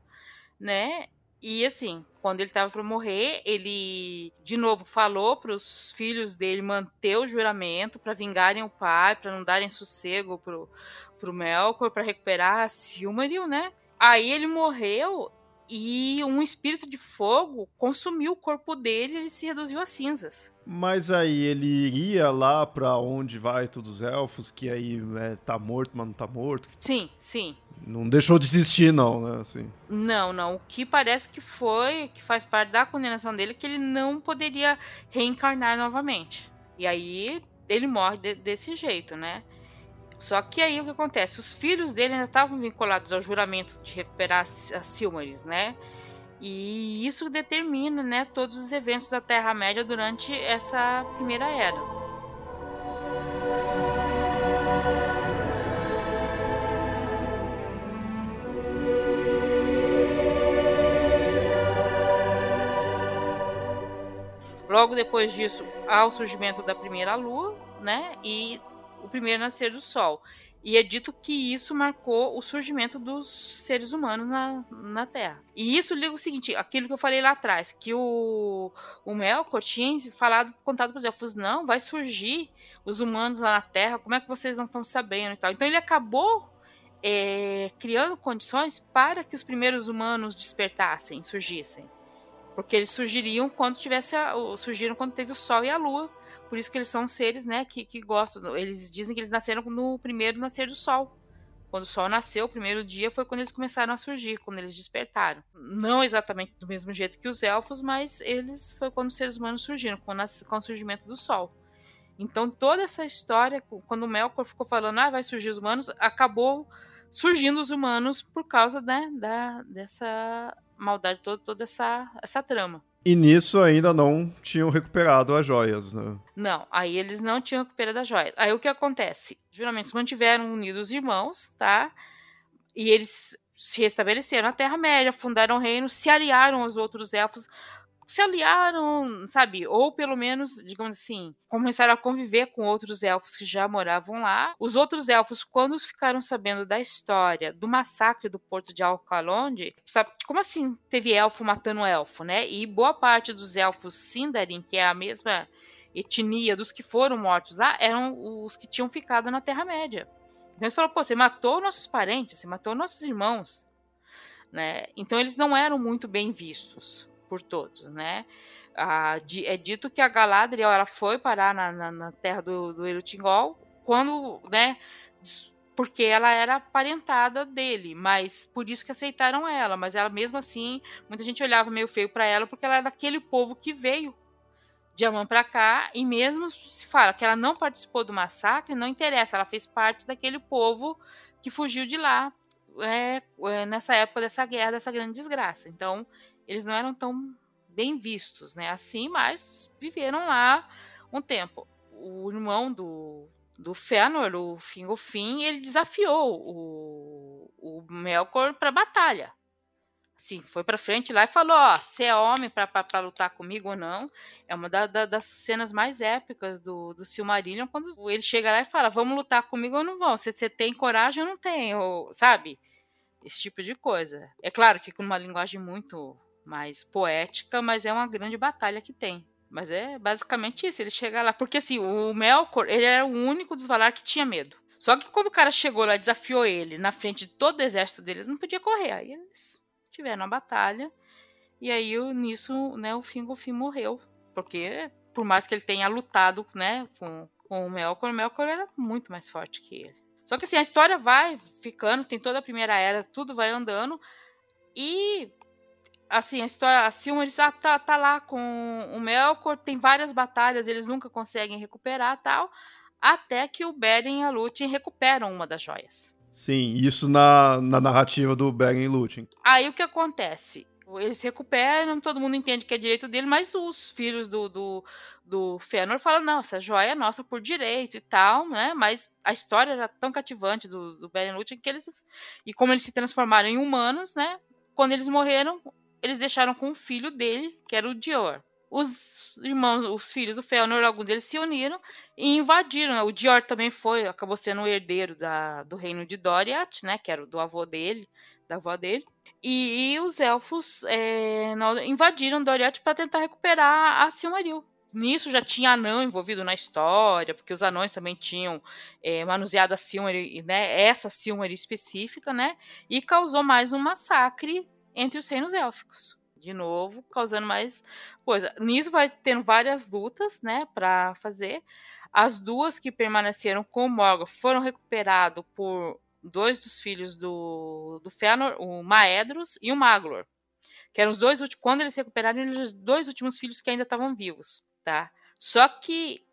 né? E assim, quando ele estava para morrer, ele de novo falou para os filhos dele manter o juramento para vingarem o pai, para não darem sossego pro pro Melkor, para recuperar a Silmaril, né? Aí ele morreu e um espírito de fogo consumiu o corpo dele e ele se reduziu a cinzas. Mas aí ele iria lá para onde vai todos os elfos, que aí é, tá morto, mas não tá morto? Sim, sim. Não deixou de existir, não, né? Assim. Não, não. O que parece que foi, que faz parte da condenação dele, é que ele não poderia reencarnar novamente. E aí ele morre de, desse jeito, né? Só que aí o que acontece? Os filhos dele ainda estavam vinculados ao juramento de recuperar as Silmarils, né? E isso determina, né, todos os eventos da Terra-média durante essa primeira era. Logo depois disso, há o surgimento da primeira lua, né? E o primeiro nascer do Sol. E é dito que isso marcou o surgimento dos seres humanos na, na Terra. E isso liga o seguinte, aquilo que eu falei lá atrás, que o, o Melkor tinha falado, contado para os elfos, não, vai surgir os humanos lá na Terra, como é que vocês não estão sabendo e tal. Então ele acabou é, criando condições para que os primeiros humanos despertassem, surgissem. Porque eles surgiriam quando tivesse surgiram quando teve o Sol e a Lua por isso que eles são seres, né, que, que gostam. Eles dizem que eles nasceram no primeiro nascer do sol. Quando o sol nasceu, o primeiro dia foi quando eles começaram a surgir, quando eles despertaram. Não exatamente do mesmo jeito que os elfos, mas eles foi quando os seres humanos surgiram, com, com o surgimento do sol. Então toda essa história, quando o Melkor ficou falando, ah, vai surgir os humanos, acabou surgindo os humanos por causa né, da, dessa maldade toda, toda essa, essa trama. E nisso ainda não tinham recuperado as joias, né? Não, aí eles não tinham recuperado as joias. Aí o que acontece? Juramentos mantiveram unidos os irmãos, tá? E eles se restabeleceram na Terra-média, fundaram o reino, se aliaram aos outros elfos se aliaram, sabe? Ou pelo menos, digamos assim, começaram a conviver com outros elfos que já moravam lá. Os outros elfos, quando ficaram sabendo da história do massacre do porto de Alcalonde, sabe? Como assim teve elfo matando elfo, né? E boa parte dos elfos Sindarin, que é a mesma etnia dos que foram mortos lá, eram os que tinham ficado na Terra-média. Então eles falaram, pô, você matou nossos parentes, você matou nossos irmãos. Né? Então eles não eram muito bem vistos por todos, né? Ah, é dito que a Galadriel ela foi parar na, na, na terra do, do Erutingol quando, né? Porque ela era parentada dele, mas por isso que aceitaram ela. Mas ela mesmo assim, muita gente olhava meio feio para ela porque ela era daquele povo que veio de Amã para cá e mesmo se fala que ela não participou do massacre, não interessa, ela fez parte daquele povo que fugiu de lá é, é, nessa época dessa guerra, dessa grande desgraça. Então, eles não eram tão bem vistos, né? Assim, mas viveram lá um tempo. O irmão do, do Fëanor, o Fingolfin, ele desafiou o, o Melkor para batalha. Sim, foi para frente lá e falou: Ó, você é homem para lutar comigo ou não? É uma da, da, das cenas mais épicas do, do Silmarillion, quando ele chega lá e fala: Vamos lutar comigo ou não vão? Você, tem coragem ou não tem? Sabe? Esse tipo de coisa. É claro que com uma linguagem muito mais poética, mas é uma grande batalha que tem. Mas é basicamente isso, ele chega lá. Porque assim, o Melkor, ele era o único dos Valar que tinha medo. Só que quando o cara chegou lá desafiou ele na frente de todo o exército dele, ele não podia correr. Aí eles tiveram a batalha. E aí nisso, né, o Fingolfin morreu. Porque, por mais que ele tenha lutado, né, com, com o Melkor, o Melkor era muito mais forte que ele. Só que assim, a história vai ficando, tem toda a primeira era, tudo vai andando. E assim, a história, a Silmarils ah, tá, tá lá com o Melkor, tem várias batalhas, eles nunca conseguem recuperar tal, até que o Beren e a Lúthien recuperam uma das joias. Sim, isso na, na narrativa do Beren e Lúthien. Aí o que acontece? Eles recuperam, todo mundo entende que é direito dele, mas os filhos do, do, do Fëanor falam, não, essa joia é nossa por direito e tal, né? Mas a história era tão cativante do, do Beren e Lúthien que eles... E como eles se transformaram em humanos, né? Quando eles morreram, eles deixaram com o filho dele, que era o Dior. Os irmãos, os filhos do Fëanor, alguns deles se uniram e invadiram. Né? O Dior também foi, acabou sendo o herdeiro da, do reino de Doriath, né, que era do avô dele, da avó dele. E, e os elfos é, invadiram Doriath para tentar recuperar a Silmaril. Nisso já tinha anão envolvido na história, porque os anões também tinham é, manuseado a Silmaril, né, essa Silmaril específica, né, e causou mais um massacre entre os reinos élficos. De novo, causando mais coisa. Nisso vai tendo várias lutas, né, para fazer. As duas que permaneceram com Morgoth foram recuperados por dois dos filhos do, do Fëanor, o Maedros e o Maglor. Que eram os dois últimos. Quando eles se recuperaram, eles os dois últimos filhos que ainda estavam vivos, tá? Só que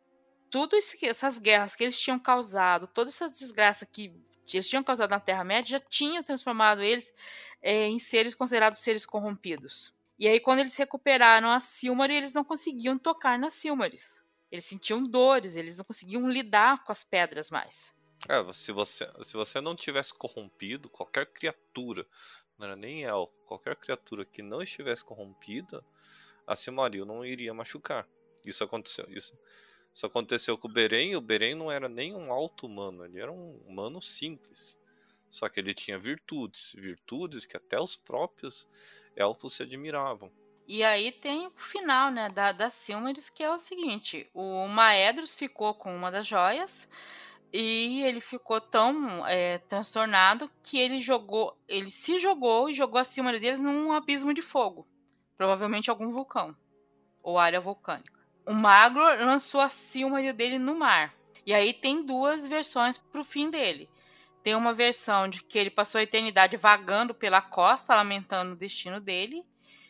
tudo isso, essas guerras que eles tinham causado, toda essa desgraça que eles tinham causado na Terra-média, já tinha transformado eles é, em seres considerados seres corrompidos. E aí, quando eles recuperaram a Silmaril, eles não conseguiam tocar nas Silmarils. Eles sentiam dores, eles não conseguiam lidar com as pedras mais. É, se você, se você não tivesse corrompido, qualquer criatura, não era nem El, qualquer criatura que não estivesse corrompida, a Silmaril não iria machucar. Isso aconteceu. Isso Isso aconteceu com o Beren, e o Beren não era nem um alto humano, ele era um humano simples. Só que ele tinha virtudes, virtudes que até os próprios elfos se admiravam. E aí tem o final, né, da, da Silmarils, que é o seguinte: o Maedros ficou com uma das joias e ele ficou tão é, transtornado que ele jogou, ele se jogou e jogou a Silmarils deles num abismo de fogo, provavelmente algum vulcão ou área vulcânica. O Magro lançou a Silmaril dele no mar. E aí tem duas versões pro fim dele. Tem uma versão de que ele passou a eternidade vagando pela costa, lamentando o destino dele,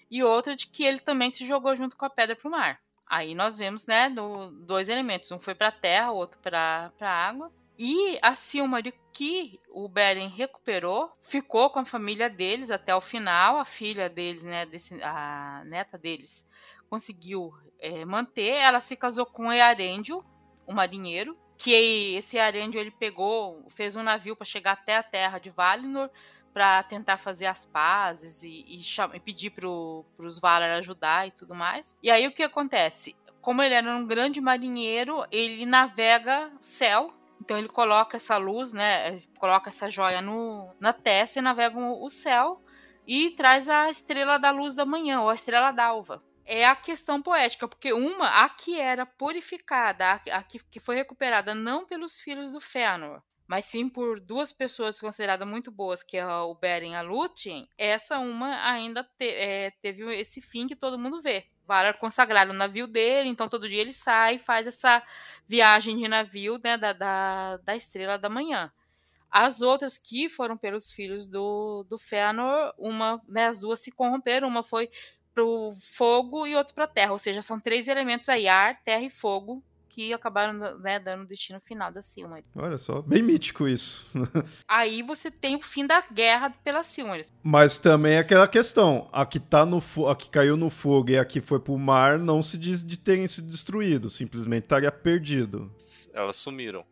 e outra de que ele também se jogou junto com a pedra para o mar. Aí nós vemos, né, do, dois elementos, um foi para a terra, o outro para a água. E a Silmaril que o Beren recuperou, ficou com a família deles até o final, a filha deles, né, desse, a neta deles, conseguiu é, manter. Ela se casou com Earendil, o marinheiro, que esse Arendio ele pegou, fez um navio para chegar até a terra de Valinor para tentar fazer as pazes e, e, e pedir para os Valar ajudar e tudo mais. E aí o que acontece? Como ele era um grande marinheiro, ele navega céu. Então ele coloca essa luz, né? Coloca essa joia no, na testa e navega o céu e traz a estrela da luz da manhã, ou a estrela d'alva é a questão poética, porque uma, a que era purificada, a, que, que foi recuperada não pelos filhos do Fëanor, mas sim por duas pessoas consideradas muito boas, que é o Beren e a Lúthien, essa uma ainda te, é, teve esse fim que todo mundo vê. Valar consagraram o navio dele, então todo dia ele sai e faz essa viagem de navio né, da, da, da Estrela da Manhã. As outras que foram pelos filhos do, do Fëanor, uma, né, as duas se corromperam, uma foi pro fogo e outro para terra. Ou seja, são três elementos aí, ar, terra e fogo, que acabaram né, dando o destino final da Silmarils. Olha só, bem mítico isso. aí você tem o fim da guerra pela Silmarils. Mas também é aquela questão, a que, tá no a que caiu no fogo e a que foi pro mar não se diz de terem sido destruído, simplesmente estaria perdido. Elas sumiram.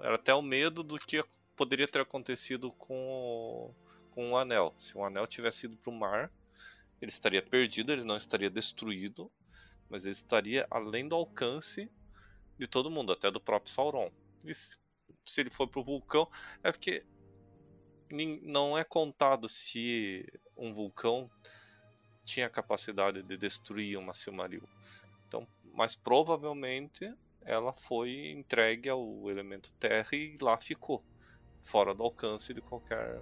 Era até o medo do que poderia ter acontecido com o, com o anel. Se o anel tivesse ido pro mar, ele estaria perdido, ele não estaria destruído, mas ele estaria além do alcance de todo mundo, até do próprio Sauron. E se, se ele for pro vulcão, é porque não é contado se um vulcão tinha a capacidade de destruir uma Silmaril. Então, mas provavelmente ela foi entregue ao elemento terra e lá ficou, fora do alcance de qualquer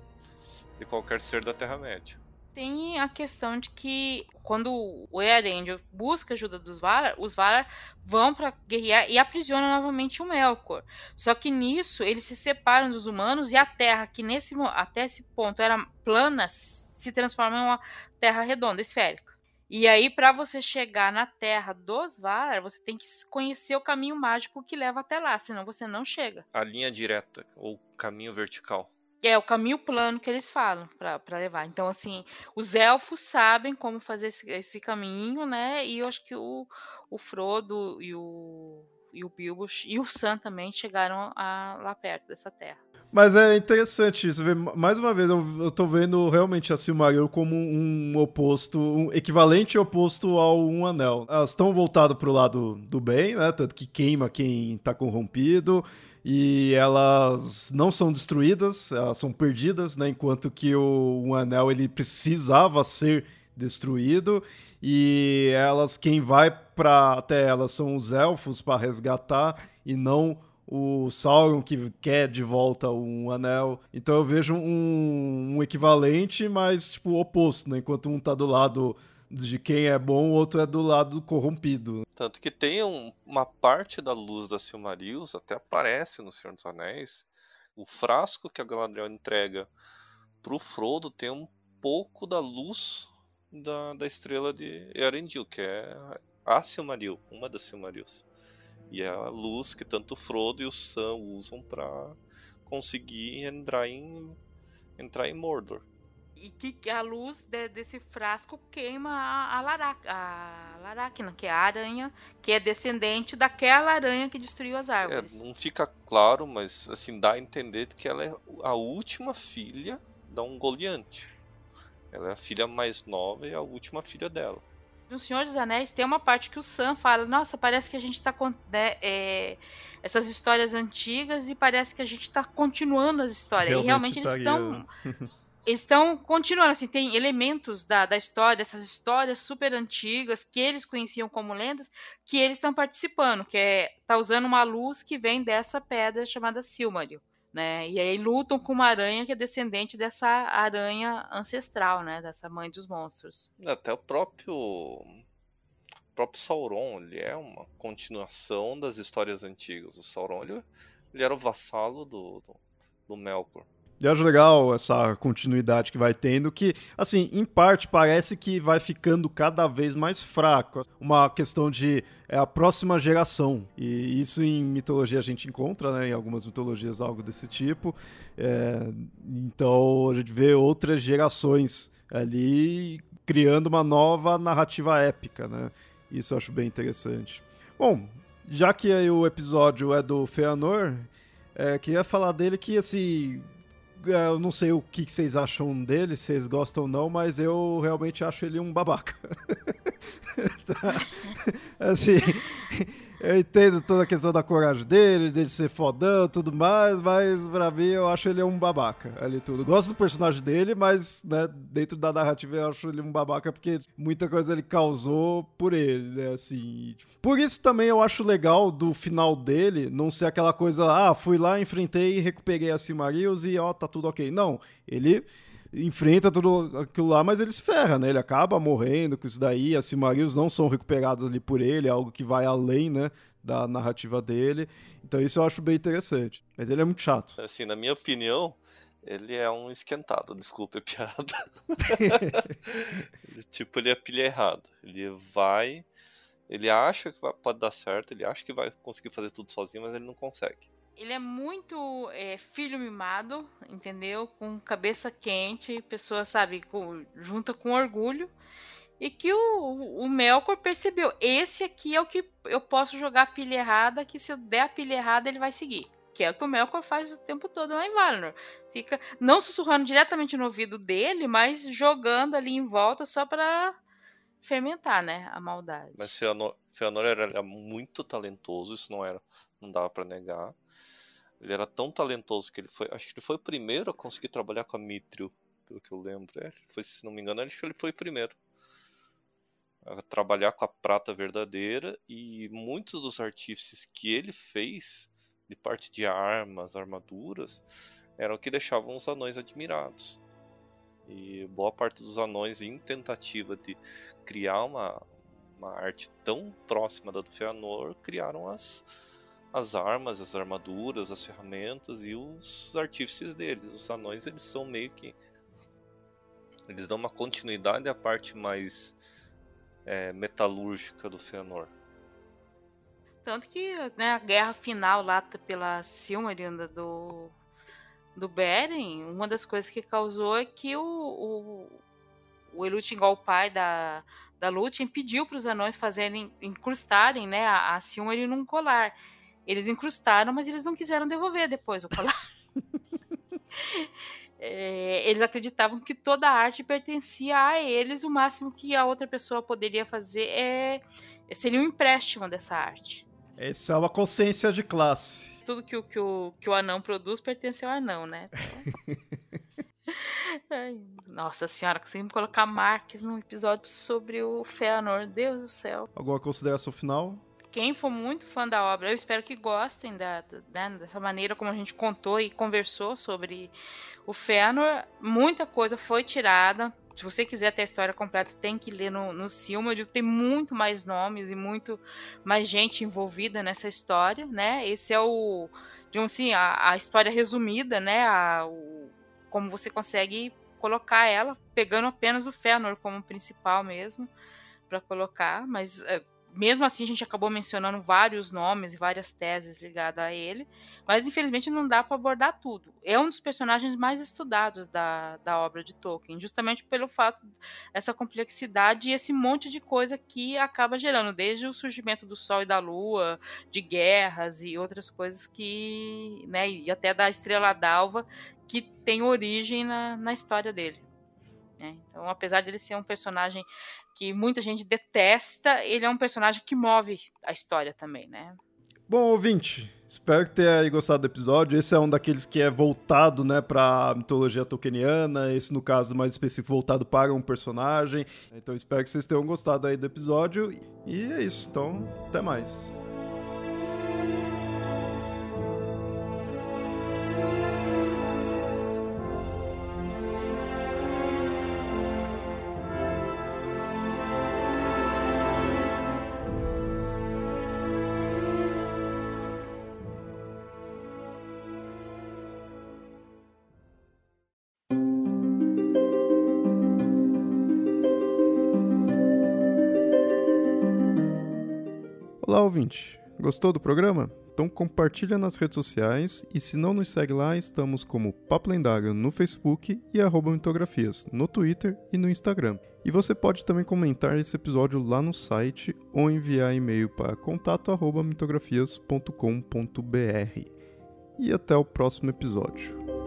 de qualquer ser da Terra Média. Tem a questão de que quando o Earendil busca ajuda dos Valar, os Valar vão para guerrear e aprisionam novamente o Melkor. Só que nisso eles se separam dos humanos e a Terra, que nesse até esse ponto era plana, se transforma em uma Terra redonda, esférica. E aí, para você chegar na Terra dos Valar, você tem que conhecer o caminho mágico que leva até lá, senão você não chega. A linha direta, ou caminho vertical. É o caminho plano que eles falam para levar. Então, assim, os elfos sabem como fazer esse, esse, caminho, né? E eu acho que o, o Frodo e o, e o Bilbo e o Sam também chegaram a, lá perto dessa terra. Mas é interessante isso. Mais uma vez, eu, eu tô vendo realmente a Silmaril como um oposto, um equivalente oposto ao Um Anel. Elas estão voltadas pro lado do bem, né? Tanto que queima quem tá corrompido e elas não são destruídas, elas são perdidas, né? Enquanto que o anel ele precisava ser destruído e elas quem vai para até elas são os elfos para resgatar e não o Sauron que quer de volta um anel. Então eu vejo um, um equivalente, mas tipo oposto, né? Enquanto um tá do lado de quem é bom, o outro é do lado corrompido. Tanto que tem um, uma parte da luz da Silmarils, até aparece no Senhor dos Anéis, o frasco que a Galadriel entrega pro Frodo tem um pouco da luz da, da estrela de Earendil, que é a Silmaril, uma das Silmarils. E é a luz que tanto o Frodo e o Sam usam para conseguir entrar em, entrar em Mordor e que a luz de, desse frasco queima a, a, Larac, a Laracna, que é a aranha, que é descendente daquela aranha que destruiu as árvores. É, não fica claro, mas assim dá a entender que ela é a última filha da Ungoliante. Ela é a filha mais nova e a última filha dela. No Senhor dos Anéis tem uma parte que o Sam fala: Nossa, parece que a gente está né, é, essas histórias antigas e parece que a gente está continuando as histórias. Realmente e realmente eles estão. eles estão continuando, assim, tem elementos da, da história, essas histórias super antigas que eles conheciam como lendas, que eles estão participando, que é tá usando uma luz que vem dessa pedra chamada Silmaril, né? E aí lutam com uma aranha que é descendente dessa aranha ancestral, né? Dessa mãe dos monstros. Até o próprio o próprio Sauron, ele é uma continuação das histórias antigas. O Sauron, ele, ele era o vassalo do, do, do Melkor. E acho legal essa continuidade que vai tendo, que, assim, em parte parece que vai ficando cada vez mais fraco. Uma questão de é a próxima geração. E isso em mitologia a gente encontra, né? Em algumas mitologias algo desse tipo. É, então a gente vê outras gerações ali criando uma nova narrativa épica, né? Isso eu acho bem interessante. Bom, já que o episódio é do Feanor, é, queria falar dele que, assim, eu não sei o que vocês acham dele, se vocês gostam ou não, mas eu realmente acho ele um babaca. tá? Assim, eu entendo toda a questão da coragem dele, dele ser fodão tudo mais, mas pra mim eu acho ele um babaca ali tudo. Gosto do personagem dele, mas né, dentro da narrativa eu acho ele um babaca porque muita coisa ele causou por ele, né, assim. Por isso também eu acho legal do final dele não ser aquela coisa, ah, fui lá, enfrentei recuperei a Silmarils e ó, tá tudo ok. Não, ele enfrenta tudo aquilo lá, mas ele se ferra, né? Ele acaba morrendo com isso daí. As Silmarils não são recuperadas ali por ele, é algo que vai além, né? Da narrativa dele. Então isso eu acho bem interessante. Mas ele é muito chato. Assim, na minha opinião, ele é um esquentado, desculpa a piada. tipo, ele é pilha errada. Ele vai. Ele acha que pode dar certo, ele acha que vai conseguir fazer tudo sozinho, mas ele não consegue ele é muito é, filho mimado, entendeu? Com cabeça quente, pessoa, sabe, com, junta com orgulho. E que o, o Melkor percebeu: esse aqui é o que eu posso jogar a pilha errada, que se eu der a pilha errada, ele vai seguir. Que é o que o Melkor faz o tempo todo lá em Valinor. Fica não sussurrando diretamente no ouvido dele, mas jogando ali em volta só para fermentar, né, a maldade. Mas Feanor era, era muito talentoso, isso não era, não dava para negar. Ele era tão talentoso que ele foi. Acho que ele foi o primeiro a conseguir trabalhar com a Mithril, pelo que eu lembro. É, foi, se não me engano, acho que ele foi o primeiro a trabalhar com a prata verdadeira e muitos dos artífices que ele fez, de parte de armas, armaduras, eram o que deixavam os anões admirados. E boa parte dos anões, em tentativa de criar uma, uma arte tão próxima da do Feanor, criaram as, as armas, as armaduras, as ferramentas e os artífices deles. Os anões eles são meio que eles dão uma continuidade à parte mais é, metalúrgica do Fëanor. Tanto que né, a guerra final lá pela Silmaril do do Beren, uma das coisas que causou é que o, o, o pai da, da Lúthien, pediu para os anões fazerem, incrustarem né, a, a Silmaril num colar. Eles incrustaram, mas eles não quiseram devolver depois o colar. é, eles acreditavam que toda a arte pertencia a eles, o máximo que a outra pessoa poderia fazer é seria um empréstimo dessa arte. Essa é uma consciência de classe. Tudo que o, que o, que o anão produz pertence ao anão, né? nossa senhora, conseguimos colocar Marques num episódio sobre o Feanor. Deus do céu. Alguma consideração final? Quem for muito fã da obra, eu espero que gostem da, da, né, dessa maneira como a gente contou e conversou sobre o Fëanor. Muita coisa foi tirada. Se você quiser ter a história completa, tem que ler no, no Silmarillion. Tem muito mais nomes e muito mais gente envolvida nessa história, né? Esse é o, digamos assim, a, a história resumida, né? A, o, como você consegue colocar ela, pegando apenas o Fëanor como principal mesmo para colocar, mas é, mesmo assim a gente acabou mencionando vários nomes e várias teses ligadas a ele, mas infelizmente não dá para abordar tudo. É um dos personagens mais estudados da, da obra de Tolkien, justamente pelo fato dessa complexidade e esse monte de coisa que acaba gerando, desde o surgimento do Sol e da Lua, de guerras e outras coisas que, né, e até da Estrela d'Alva, que tem origem na, na história dele. Né? Então, apesar de ele ser um personagem que muita gente detesta, ele é um personagem que move a história também, né? Bom, ouvinte, espero que tenha gostado do episódio. Esse é um daqueles que é voltado, né, pra mitologia tolkieniana. Esse, no caso, mais específico, voltado para um personagem. Então, espero que vocês tenham gostado aí do episódio. E é isso. Então, até mais. Gostou do programa? Então compartilha nas redes sociais e se não nos segue lá, estamos como Papo Lendário no Facebook e arroba mitografias no Twitter e no Instagram. E você pode também comentar esse episódio lá no site ou enviar e-mail para contato@mitografias.com.br. E até o próximo episódio.